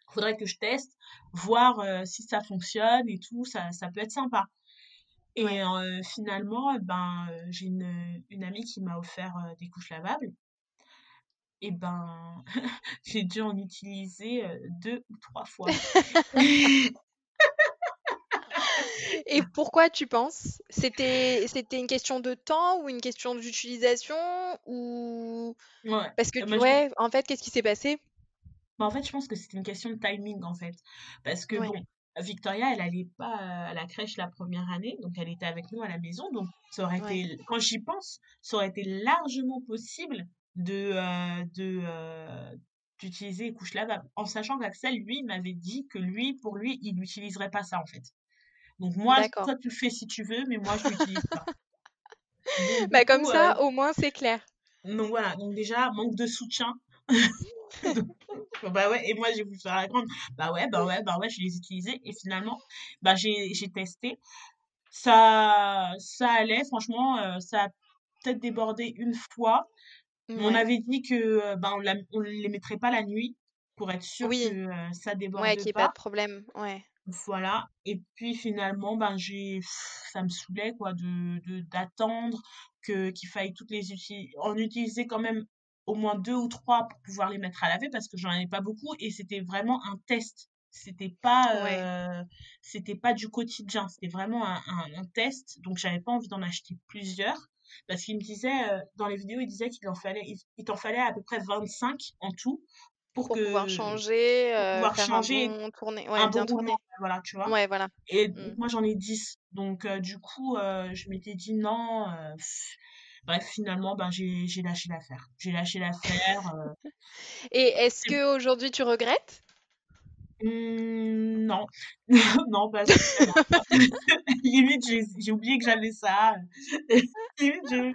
Speaker 1: faudrait que je teste, voir si ça fonctionne et tout. Ça, ça peut être sympa. Et finalement, ben, j'ai une, une, amie qui m'a offert des couches lavables. Et ben, j'ai dû en utiliser deux ou trois fois.
Speaker 2: Et pourquoi tu penses? C'était c'était une question de temps ou une question d'utilisation ou
Speaker 1: ouais.
Speaker 2: parce que ouais, en fait, qu'est-ce qui s'est passé?
Speaker 1: Bah, en fait, je pense que c'était une question de timing en fait parce que bon, Victoria, elle allait pas à la crèche la première année, donc elle était avec nous à la maison. Donc, ça aurait été, quand j'y pense, ça aurait été largement possible de, euh, de, euh, d'utiliser les couches lavables. En sachant qu'Axel, lui, m'avait dit que lui, pour lui, il n'utiliserait pas ça, en fait. Donc, moi, toi, tu le fais si tu veux, mais moi, je l'utilise pas.
Speaker 2: bah, comme ça, euh, au moins, c'est clair.
Speaker 1: Donc, voilà. Donc, déjà, manque de soutien. bah ouais, et moi j'ai voulu faire la grande. Bah ouais, bah ouais, bah ouais, je les utilisais et finalement, bah j'ai testé. Ça, ça allait, franchement, euh, ça a peut-être débordé une fois. On avait dit que euh, bah, on, on les mettrait pas la nuit pour être sûr que euh, ça déborde
Speaker 2: ouais, qu'il n'y ait pas de problème. Ouais.
Speaker 1: Voilà. Et puis finalement, ben j'ai, ça me saoulait quoi de d'attendre que qu'il faille toutes les utiliser. On utilisait quand même au moins deux ou trois pour pouvoir les mettre à laver parce que j'en avais pas beaucoup et c'était vraiment un test. C'était pas, euh, c'était pas du quotidien, c'était vraiment un, un, test. Donc j'avais pas envie d'en acheter plusieurs parce qu'il me disait euh, dans les vidéos, il disait qu'il en fallait, il, t'en fallait à peu près 25 en tout
Speaker 2: pour, que pouvoir changer, pour pouvoir euh, changer, un bon tourner, ouais, bien tourner.
Speaker 1: voilà, tu vois.
Speaker 2: Ouais, voilà.
Speaker 1: Et mmh. moi j'en ai 10, donc du coup je m'étais dit non. Bref, finalement, ben, j'ai lâché l'affaire. J'ai lâché l'affaire. Euh.
Speaker 2: Et est-ce qu'aujourd'hui, tu regrettes?
Speaker 1: Mmh, non. Non, pas Limite, j'ai oublié que j'avais ça. Limite,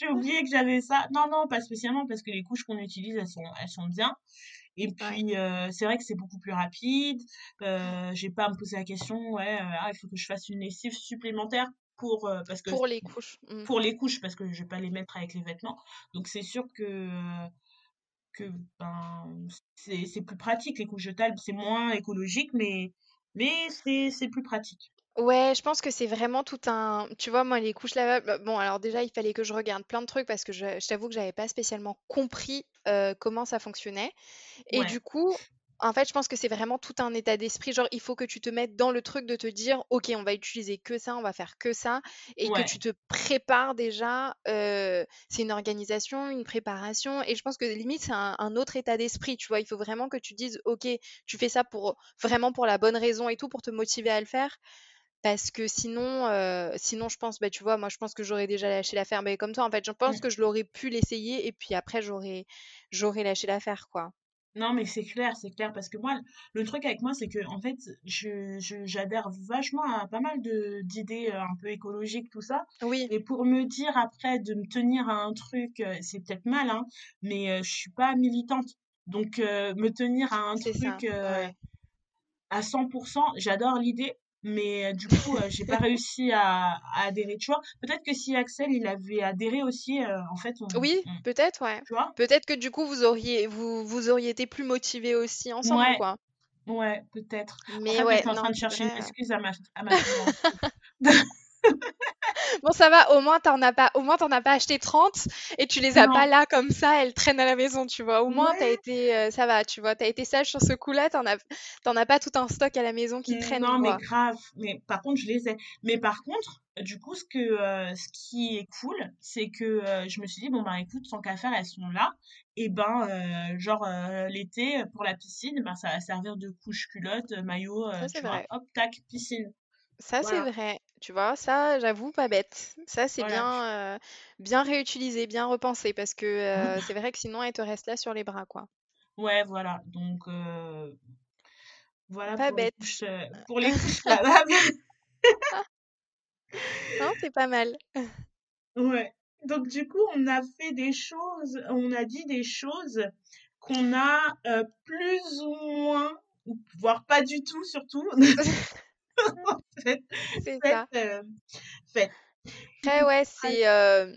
Speaker 1: j'ai oublié que j'avais ça. Non, non, pas spécialement, parce que les couches qu'on utilise, elles sont, elles sont bien. Et puis, euh, c'est vrai que c'est beaucoup plus rapide. Euh, j'ai pas à me poser la question, ouais, euh, ah, il faut que je fasse une lessive supplémentaire pour euh, parce que
Speaker 2: pour les couches.
Speaker 1: Mmh. Pour les couches, parce que je vais pas les mettre avec les vêtements. Donc c'est sûr que que ben c'est plus pratique les couches jetables, c'est moins écologique, mais mais c'est plus pratique.
Speaker 2: Ouais, je pense que c'est vraiment tout un. Tu vois, moi, les couches lavables. Bah, bon, alors déjà, il fallait que je regarde plein de trucs parce que je, je t'avoue que j'avais pas spécialement compris comment ça fonctionnait. Et du coup, en fait, je pense que c'est vraiment tout un état d'esprit. Genre, il faut que tu te mettes dans le truc de te dire, OK, on va utiliser que ça, on va faire que ça, et que tu te prépares déjà. c'est une organisation, une préparation, et je pense que limite, c'est un, autre état d'esprit. Tu vois, il faut vraiment que tu dises, OK, tu fais ça pour vraiment pour la bonne raison et tout, pour te motiver à le faire. Parce que sinon, sinon, je pense, bah, tu vois, moi, je pense que j'aurais déjà lâché l'affaire. Mais comme toi, en fait, je pense que je l'aurais pu l'essayer, et puis après, j'aurais, j'aurais lâché l'affaire, quoi.
Speaker 1: Non, mais c'est clair, c'est clair. Parce que moi, le truc avec moi, c'est que, en fait, je, j'adhère vachement à pas mal de, d'idées euh, un peu écologiques, tout ça.
Speaker 2: Oui.
Speaker 1: Et pour me dire après de me tenir à un truc, euh, c'est peut-être mal, hein, mais euh, je suis pas militante. Donc, me tenir à un truc à 100%, j'adore l'idée, mais du coup j'ai pas réussi à, adhérer. Tu vois peut-être que si Axel il avait adhéré aussi en fait
Speaker 2: oui peut-être ouais. Tu vois? Peut-être que du coup vous auriez vous vous auriez été plus motivés aussi ensemble
Speaker 1: ouais.
Speaker 2: quoi.
Speaker 1: Ouais peut-être. Mais ouais je suis en train de chercher une excuse à ma à ma
Speaker 2: bon, ça va, au moins, t'en as pas, au moins, t'en as pas acheté 30 et tu les as pas là comme ça, elles traînent à la maison, tu vois. Au moins, t'as été, euh, ça va, tu vois, t'as été sage sur ce coup-là, t'en as, t'en as pas tout un stock à la maison qui traîne.
Speaker 1: Non, mais grave. Mais par contre, je les ai. Mais par contre, du coup, ce que, euh, ce qui est cool, c'est que euh, je me suis dit, bon, ben, écoute, sans qu'à faire, elles sont là. Et ben, genre, l'été, pour la piscine, ben, ça va servir de couche culotte, maillot, tu vois, hop, tac, piscine.
Speaker 2: Ça, c'est vrai. Tu vois, ça, j'avoue, pas bête. Ça, c'est bien, euh, bien réutilisé, bien repensé, parce que euh, c'est vrai que sinon, elle te reste là sur les bras, quoi.
Speaker 1: Ouais, voilà. Donc, euh, voilà
Speaker 2: Pas
Speaker 1: pour
Speaker 2: bête.
Speaker 1: les couches, pour les couches
Speaker 2: Non, c'est pas mal.
Speaker 1: Ouais. Donc, du coup, on a fait des choses, on a dit des choses qu'on a plus ou moins, voire pas du tout, surtout,
Speaker 2: c'est ça. Euh, après, ouais, c'est. Euh,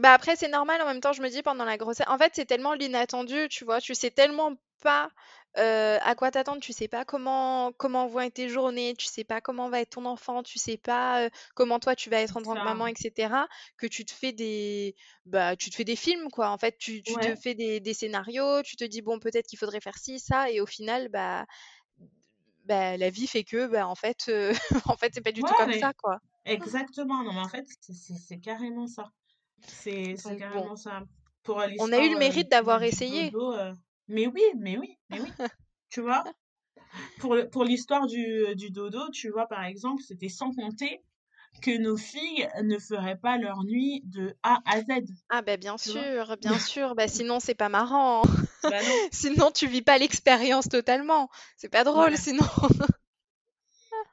Speaker 2: bah après, c'est normal en même temps, je me dis pendant la grossesse. En fait, c'est tellement l'inattendu, tu vois. Tu sais tellement pas euh, à quoi t'attendre, tu sais pas comment comment vont être tes journées, tu sais pas comment va être ton enfant, tu sais pas comment toi tu vas être en tant que maman, etc. Que tu te fais des bah tu te fais des films quoi. En fait, tu, tu te fais des, des, scénarios, tu te dis bon peut-être qu'il faudrait faire ci, ça, et au final bah bah, la vie fait que, bah, en fait, euh, en fait, c'est pas du tout comme ça, quoi.
Speaker 1: Exactement. Non, mais en fait, c'est carrément ça. C'est carrément ça. Pour
Speaker 2: On a eu le mérite d'avoir essayé.
Speaker 1: mais oui, mais oui, mais oui. tu vois? Pour, pour l'histoire du, du dodo, tu vois, par exemple, c'était sans compter que nos filles ne feraient pas leur nuit de A à Z.
Speaker 2: Ah ben bien sûr, bien sûr. Bah sinon c'est pas marrant. Bah sinon tu vis pas l'expérience totalement. C'est pas drôle sinon.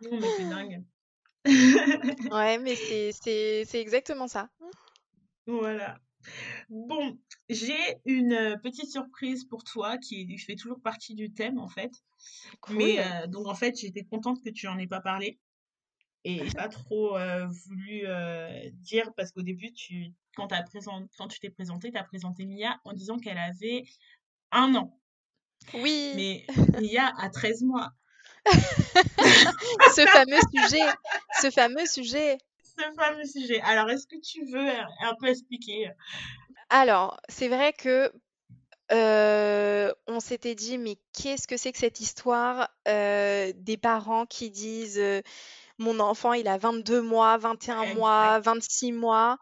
Speaker 1: non mais c'est dingue.
Speaker 2: ouais mais c'est exactement ça.
Speaker 1: Voilà. Bon, j'ai une petite surprise pour toi qui fait toujours partie du thème en fait. Mais euh, donc en fait j'étais contente que tu en aies pas parlé. Et j'ai pas trop voulu dire parce qu'au début, tu, quand, as présent, quand tu t'es présenté, tu as présenté Mia en disant qu'elle avait un an.
Speaker 2: Oui.
Speaker 1: Mais Mia a 13 mois.
Speaker 2: ce fameux sujet. Ce fameux sujet.
Speaker 1: Ce fameux sujet. Alors, est-ce que tu veux un peu expliquer
Speaker 2: Alors, c'est vrai que on s'était dit, mais qu'est-ce que c'est que cette histoire des parents qui disent mon enfant, il a 22 mois, 21 mois, 26 mois.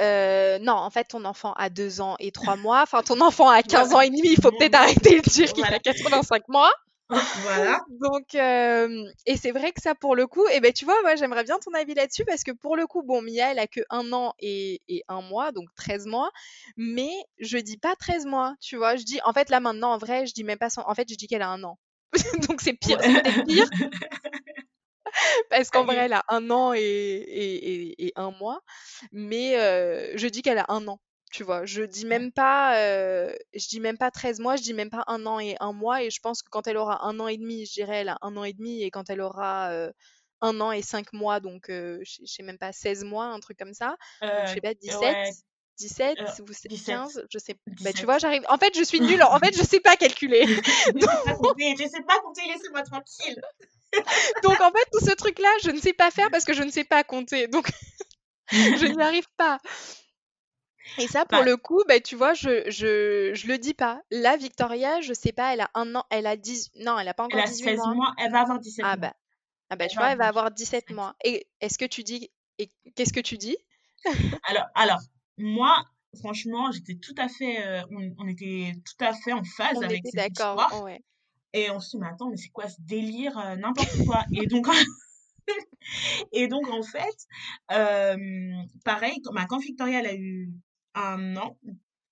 Speaker 2: Euh, non, en fait, ton enfant a 2 ans et 3 mois. Enfin, ton enfant a 15 ans et demi. Il faut peut-être arrêter de dire qu'il a 85 mois.
Speaker 1: Voilà.
Speaker 2: Donc, euh, et c'est vrai que ça, pour le coup, et eh ben, tu vois, moi, j'aimerais bien ton avis là-dessus parce que pour le coup, bon, Mia, elle a que 1 an et, et 1 mois, donc 13 mois. Mais je dis pas 13 mois, tu vois. Je dis, en fait, là, maintenant, en vrai, je dis même pas son... En fait, je dis qu'elle a un an Donc c'est pire, c'est pire. Parce qu'en vrai, elle a un an et, et, et, un mois. Mais euh, je dis qu'elle a un an. Tu vois, je dis même pas, euh, je dis même pas 13 mois, je dis même pas un an et un mois. Et je pense que quand elle aura un an et demi, je dirais elle a un an et demi. Et quand elle aura euh, un an et cinq mois, donc je sais même pas 16 mois, un truc comme ça. je sais pas, 17. 17 ou 15, je sais. Bah, tu vois, j'arrive. En fait, je suis nulle. En fait, je sais pas calculer.
Speaker 1: je, sais pas compter, je sais pas compter, laissez-moi tranquille.
Speaker 2: Donc, en fait, tout ce truc-là, je ne sais pas faire parce que je ne sais pas compter. Donc, je n'y arrive pas. Et ça, pour bah le coup, bah, tu vois, je, je, je le dis pas. Là, Victoria, je sais pas, elle a un an, elle a 10, non, elle a pas encore elle a 18 mois.
Speaker 1: Elle va avoir 17
Speaker 2: ah,
Speaker 1: mois.
Speaker 2: Bah, ah bah, tu vois, elle va avoir 17 mois. Et est-ce que tu dis, et qu'est-ce que tu dis?
Speaker 1: Alors, alors, moi, franchement, j'étais tout à fait, euh, on, était tout à fait en phase avec cette histoire. Ouais. Et on se dit, mais attends, mais c'est quoi ce délire, euh, n'importe quoi? et donc, et donc en fait, euh, pareil, quand, bah, quand Victoria elle a eu un an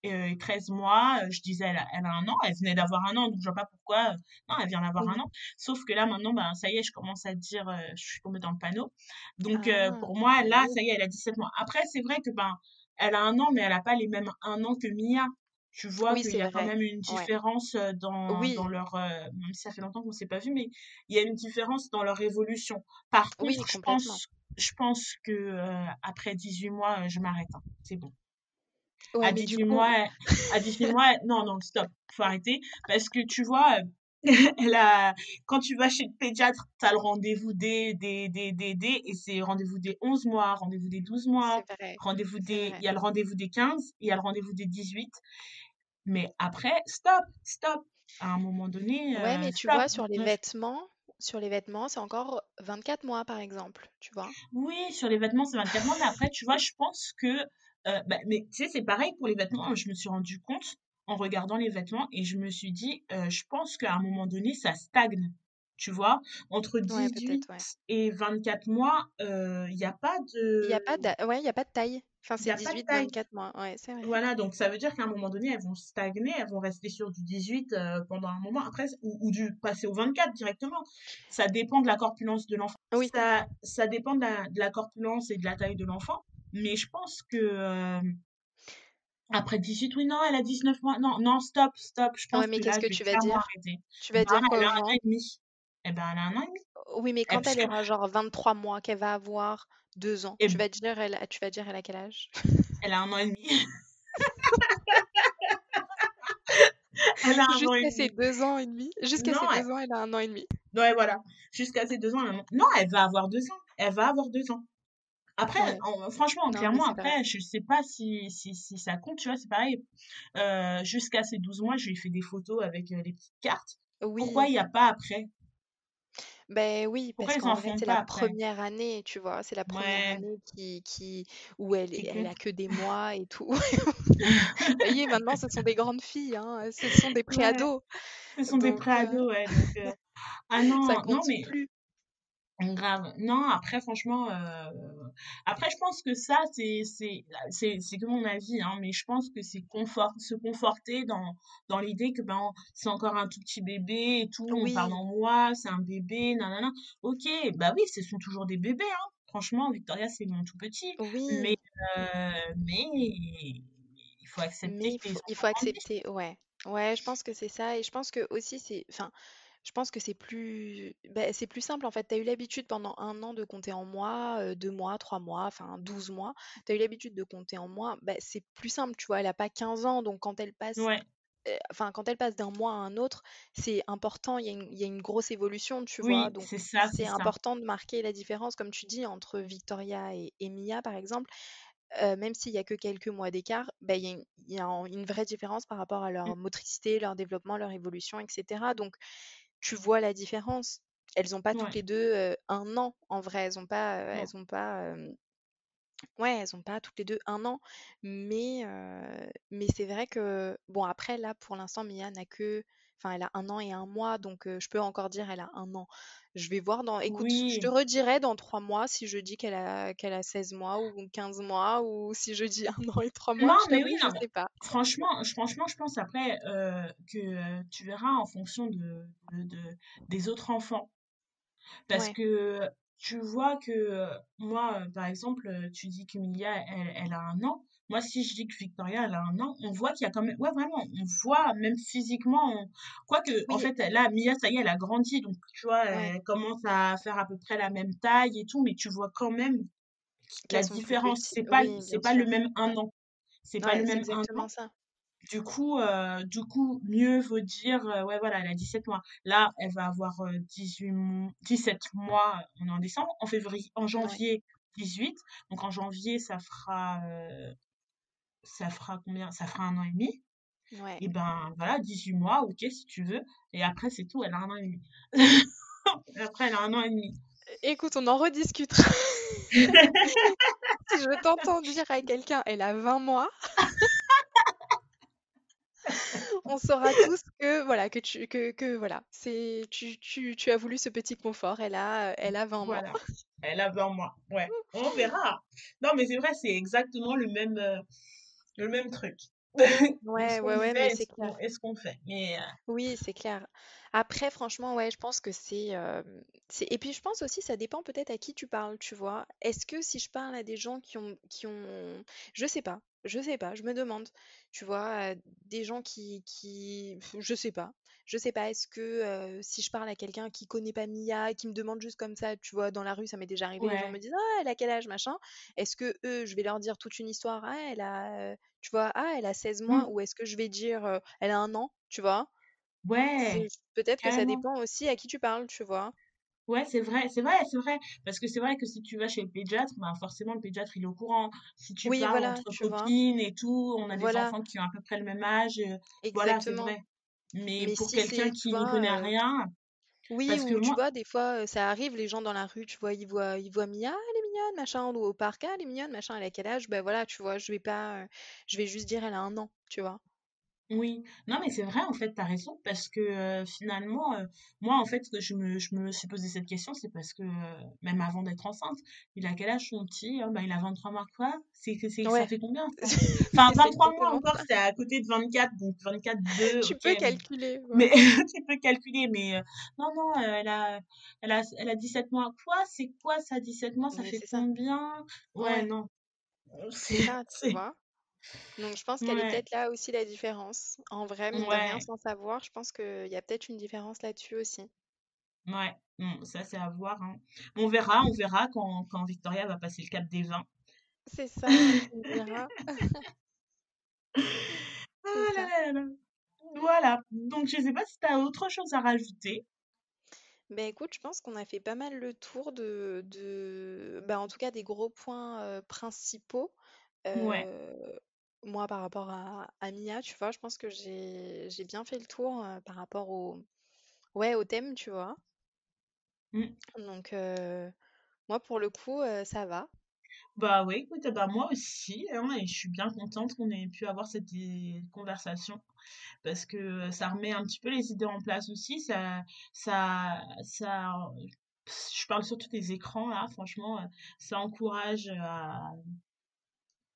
Speaker 1: et 13 mois, je disais elle a, elle a un an, elle venait d'avoir un an, donc je vois pas pourquoi, non, elle vient d'avoir un an. Sauf que là maintenant, bah, ça y est, je commence à dire, je suis tombée dans le panneau. Donc ah, pour moi, là, ça y est, elle a 17 mois. Après, c'est vrai que ben, elle a un an, mais elle n'a pas les mêmes un an que Mia. Tu vois qu'il y a quand même une différence dans, dans leur. même si ça fait longtemps qu'on ne s'est pas vu, mais il y a une différence dans leur évolution. Par contre, je, pense, je pense que après 18 mois, je m'arrête. Hein. C'est bon. à, 18 mois, à 18 mois, non, non, stop, faut arrêter. Parce que tu vois, elle a, quand tu vas chez le pédiatre, tu as le rendez-vous des, des, des, des, des et c'est rendez-vous des 11 mois, rendez-vous des 12 mois, rendez-vous des, il y a le rendez-vous des 15, il y a le rendez-vous des 18. Mais après, stop, stop. À un moment donné.
Speaker 2: Ouais, mais tu vois, sur les vêtements, sur les vêtements, c'est encore 24 mois, par exemple, tu vois?
Speaker 1: Oui, sur les vêtements, c'est 24 mois, mais après, tu vois, je pense que. bah, mais tu sais, c'est pareil pour les vêtements, je me suis rendu compte en regardant les vêtements et je me suis dit, je pense qu'à un moment donné, ça stagne. Tu vois, entre 18 et 24 mois, il n'y a pas de.
Speaker 2: Il n'y a, pas de... ouais, y a pas de taille. Enfin, c'est 18, 24 mois. Ouais, c'est vrai.
Speaker 1: Voilà, donc ça veut dire qu'à un moment donné, elles vont stagner, elles vont rester sur du 18 pendant un moment, après, ou, du passer au 24 directement. Ça dépend de la corpulence de l'enfant. Oui. Ça, ça dépend de la, de la, corpulence et de la taille de l'enfant. Mais je pense que après 18, oui, non, elle a 19 mois. Non, non, stop, stop. Je pense
Speaker 2: ouais, mais qu'est-ce que, tu vas dire? Tu vas dire
Speaker 1: quoi Elle a un an et demi. Eh ben, elle a un an et demi.
Speaker 2: Oui, mais quand elle aura genre 23 mois, qu'elle va avoir 2 ans, tu, vas dire, elle, tu vas dire elle a quel âge?
Speaker 1: Elle a un an et demi.
Speaker 2: elle a un Jusqu'à ses 2 ans et demi. Jusqu'à ses 2 ans, elle a un an et demi.
Speaker 1: Ouais, voilà. Jusqu'à ses 2 ans, elle a... Non, elle va avoir 2 ans. Elle va avoir 2 ans. Après, franchement, clairement, après, je sais pas si, si, si, ça compte, tu vois, c'est pareil. Euh, Jusqu'à ces 12 mois, je lui ai fait des photos avec les petites cartes. Pourquoi il n'y a pas après?
Speaker 2: Ben oui, parce qu'en fait, c'est la première année, tu vois? C'est la première année qui, qui, où elle, elle a que des mois et tout. Vous voyez, maintenant, ce sont des grandes filles, hein. Ce sont des préados.
Speaker 1: Ce sont des préados, ouais. Donc, Ah non, ça compte non, mais... plus. Grave. Non, après, franchement, euh, après, je pense que ça, c'est, c'est, c'est, c'est que mon avis, hein, mais je pense que c'est confort, se conforter dans, dans l'idée que, ben, c'est encore un tout petit bébé et tout, on parle en moi, c'est un bébé, nanana. Ok, bah oui, ce sont toujours des bébés, hein. Franchement, Victoria, c'est mon tout petit. Oui. Mais, euh, mais il faut accepter.
Speaker 2: il faut, accepter, ouais. Ouais, je pense que c'est ça. Et je pense que aussi, c'est, enfin, je pense que c'est plus, bah, c'est plus simple en fait. Tu as eu l'habitude pendant un an de compter en mois, deux mois, trois mois, enfin 12 mois. Tu as eu l'habitude de compter en mois, bah, c'est plus simple, tu vois. Elle a pas 15 ans, donc quand elle passe, enfin quand elle passe d'un mois à un autre, c'est important. Il y, a une, grosse évolution, tu vois. Donc c'est ça, c'est important de marquer la différence, comme tu dis, entre Victoria et, Mia par exemple. même s'il y a que quelques mois d'écart, bah, il y a, une, une vraie différence par rapport à leur mmh. motricité, leur développement, leur évolution, etc. Donc tu vois la différence. Elles n'ont pas toutes les deux un an en vrai. Elles n'ont pas, elles ont pas, ouais, elles ont pas toutes les deux un an. Mais, mais c'est vrai que bon après là pour l'instant Mia n'a que, enfin, elle a un an et un mois, donc je peux encore dire elle a un an. Je vais voir dans. Écoute, je te redirai dans trois mois si je dis qu'elle a qu'elle a 16 mois ou 15 mois ou si je dis un an et trois mois.
Speaker 1: Non,
Speaker 2: Je
Speaker 1: mais oui,
Speaker 2: je
Speaker 1: non,
Speaker 2: sais pas.
Speaker 1: franchement, je- franchement, je pense après euh, que tu verras en fonction de, de- de- des autres enfants. Parce
Speaker 2: Ouais,
Speaker 1: que tu vois que moi, par exemple, tu dis que Milia, elle, elle a un an. Moi, si je dis que Victoria, elle a un an, on voit qu'il y a quand même, ouais, vraiment, on voit même physiquement, on- quoique, en fait, là, Mia, ça y est, elle a grandi, donc tu vois,
Speaker 2: ouais,
Speaker 1: elle commence à faire à peu près la même taille et tout, mais tu vois quand même la différence. C'est pas,
Speaker 2: Oui,
Speaker 1: c'est pas le même un an. C'est pas le même un an.
Speaker 2: ça.
Speaker 1: Du coup, euh, du coup, mieux vaut dire, euh, ouais, voilà, elle a 17 mois. Là, elle va avoir euh, 18, mo- 17 mois, on est en décembre. En février, en
Speaker 2: Ouais,
Speaker 1: janvier, 18. Donc en janvier, ça fera, euh, ça fera combien? Ça fera un an et demi.
Speaker 2: ouais.
Speaker 1: Et ben voilà, 18 mois, ok, si tu veux. Et après, c'est tout, elle a un an et demi. Après, elle a un an et demi.
Speaker 2: Écoute, on en rediscutera. Si je t'entends dire à quelqu'un, elle a 20 mois, on saura tous que voilà, que tu que, que voilà, c'est tu, tu, tu as voulu ce petit confort. Elle a elle a 20 mois.
Speaker 1: Voilà. Elle a 20 mois. Ouais. On verra. Non, mais c'est vrai, c'est exactement le même, euh, le même truc.
Speaker 2: Ouais, ouais, ouais, mais c'est
Speaker 1: ce
Speaker 2: clair.
Speaker 1: qu'on et ce qu'on fait. Mais euh,
Speaker 2: Oui, c'est clair. Après, franchement, ouais, je pense que c'est, euh, c'est... Et puis, je pense aussi, ça dépend peut-être à qui tu parles, tu vois. Est-ce que si je parle à des gens qui ont, qui ont... Je sais pas, je sais pas, je me demande, tu vois, euh, des gens qui, qui... Je sais pas. Je sais pas, est-ce que euh, si je parle à quelqu'un qui connaît pas Mia, qui me demande juste comme ça, tu vois, dans la rue, ça m'est déjà arrivé, les gens me disent, ah, elle a quel âge, machin? Est-ce que eux, je vais leur dire toute une histoire, ah, elle a, euh, tu vois, ah, elle a 16 mois,
Speaker 1: Mm.
Speaker 2: ou est-ce que je vais dire, euh, elle a un an, tu vois? C'est
Speaker 1: Ouais,
Speaker 2: peut-être que ça
Speaker 1: carrément.
Speaker 2: dépend aussi à qui tu parles, tu vois?
Speaker 1: Ouais, c'est vrai, c'est vrai, c'est vrai. Parce que c'est vrai que si tu vas chez le pédiatre, ben forcément, le pédiatre, il est au courant. Si tu
Speaker 2: Oui,
Speaker 1: parles
Speaker 2: voilà,
Speaker 1: entre
Speaker 2: tu vois?
Speaker 1: copines et tout, on a des enfants qui ont à peu près le même âge. euh, voilà, c'est
Speaker 2: exactement.
Speaker 1: vrai. Mais
Speaker 2: Mais
Speaker 1: pour
Speaker 2: si
Speaker 1: quelqu'un
Speaker 2: tu
Speaker 1: qui
Speaker 2: vois,
Speaker 1: connaît
Speaker 2: euh,
Speaker 1: rien,
Speaker 2: oui,
Speaker 1: parce que
Speaker 2: ou tu
Speaker 1: moi,
Speaker 2: vois, des fois, euh, ça arrive, les gens dans la rue, tu vois, ils voient, ils voient Mia, elle est mignonne, machin, ou au parc, elle est mignonne, machin, elle a quel âge? Ben voilà, tu vois, je vais pas, je vais juste dire elle a un an, tu vois?
Speaker 1: Oui, non mais c'est vrai en fait, t'as raison parce que euh, finalement, euh, moi en fait, que je me, je me suis posé cette question, c'est parce que euh, même avant d'être enceinte, il a quel âge son petit? Ah, bah, il a 23 mois quoi? C'est, c'est, ça fait combien? Enfin,
Speaker 2: c'est
Speaker 1: 23 mois encore, c'est à côté de 24, donc 24, 2,
Speaker 2: Tu peux calculer,
Speaker 1: mais tu peux calculer, mais non, non, elle a, elle a, elle a 17 mois. Quoi? C'est quoi ça, 17 mois? Ça
Speaker 2: Mais
Speaker 1: fait
Speaker 2: c'est ça.
Speaker 1: combien? Ouais,
Speaker 2: Ouais,
Speaker 1: non,
Speaker 2: c'est ça, tu vois? Donc je pense qu'elle est
Speaker 1: ouais,
Speaker 2: peut-être là aussi la différence. En vrai, mine de rien,
Speaker 1: ouais.
Speaker 2: sans savoir, je pense qu'il y a peut-être une différence là-dessus aussi.
Speaker 1: Ouais, bon, ça c'est à voir, hein. On verra, on verra quand, quand Victoria va passer le cap des 20.
Speaker 2: C'est ça, tu me diras. C'est
Speaker 1: Ah là
Speaker 2: ça.
Speaker 1: là là là. Voilà. Donc je sais pas si tu as autre chose à rajouter.
Speaker 2: Ben écoute, je pense qu'on a fait pas mal le tour de, de... ben, en tout cas des gros points euh, principaux.
Speaker 1: Ouais.
Speaker 2: Euh, moi, par rapport à, à Mia, tu vois, je pense que j'ai j'ai bien fait le tour euh, par rapport au, ouais, au thème, tu vois.
Speaker 1: Mm.
Speaker 2: Donc, euh, moi, pour le coup, euh, ça va.
Speaker 1: Bah oui, écoute, bah moi aussi, hein, et je suis bien contente qu'on ait pu avoir cette conversation parce que ça remet un petit peu les idées en place aussi. Ça, ça, ça, je parle surtout des écrans là, franchement, ça encourage à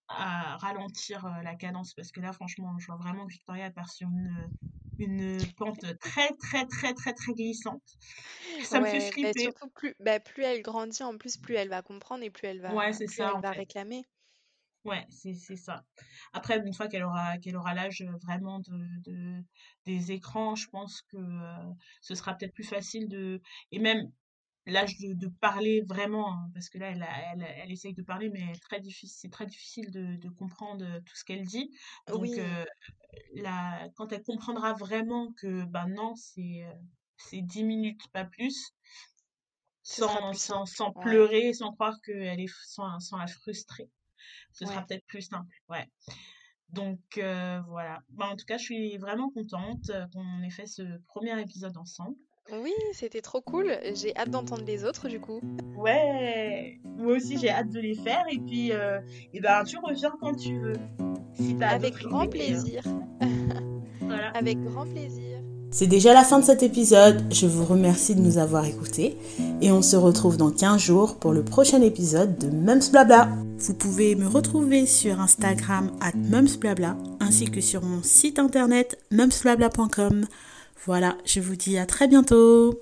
Speaker 1: à ralentir euh, la cadence parce que là, franchement, je vois vraiment que Victoria partie sur une, une pente très, très, très, très, très glissante. Ça me fait
Speaker 2: Ouais,
Speaker 1: flipper.
Speaker 2: surtout plus, ben plus elle grandit, en plus, plus elle va comprendre et plus elle
Speaker 1: Ouais,
Speaker 2: va,
Speaker 1: c'est
Speaker 2: plus
Speaker 1: ça,
Speaker 2: elle va
Speaker 1: fait.
Speaker 2: réclamer.
Speaker 1: Ouais, c'est c'est ça. Après, une fois qu'elle aura qu'elle aura l'âge euh, vraiment de, de des écrans, je pense que euh, ce sera peut-être plus facile de et même l'âge de, de parler vraiment, hein, parce que là, elle, a- elle, elle essaye de parler, mais très difficile, c'est très difficile de, de comprendre euh, tout ce qu'elle dit. Donc,
Speaker 2: Oui,
Speaker 1: euh, la, quand elle comprendra vraiment que, ben non, c'est euh, c'est 10 minutes, pas plus, sans, sans,
Speaker 2: simple.
Speaker 1: sans
Speaker 2: Ouais,
Speaker 1: pleurer, sans croire qu'elle est, sans, sans la frustrer, ce sera peut-être plus simple. Ouais. Donc, euh, voilà. Ben, en tout cas, je suis vraiment contente euh, qu'on ait fait ce premier épisode ensemble.
Speaker 2: Oui, c'était trop cool. J'ai hâte d'entendre les autres, du coup.
Speaker 1: Ouais, moi aussi j'ai hâte de les faire et puis euh, et ben tu reviens quand tu veux si
Speaker 2: Avec grand
Speaker 1: euh,
Speaker 2: plaisir.
Speaker 1: voilà.
Speaker 2: Avec grand plaisir.
Speaker 1: C'est déjà la fin de cet épisode, je vous remercie de nous avoir écoutés et on se retrouve dans 15 jours pour le prochain épisode de Mums Blabla. Vous pouvez me retrouver sur Instagram at mumsblabla ainsi que sur mon site internet mumsblabla.com. Voilà, je vous dis à très bientôt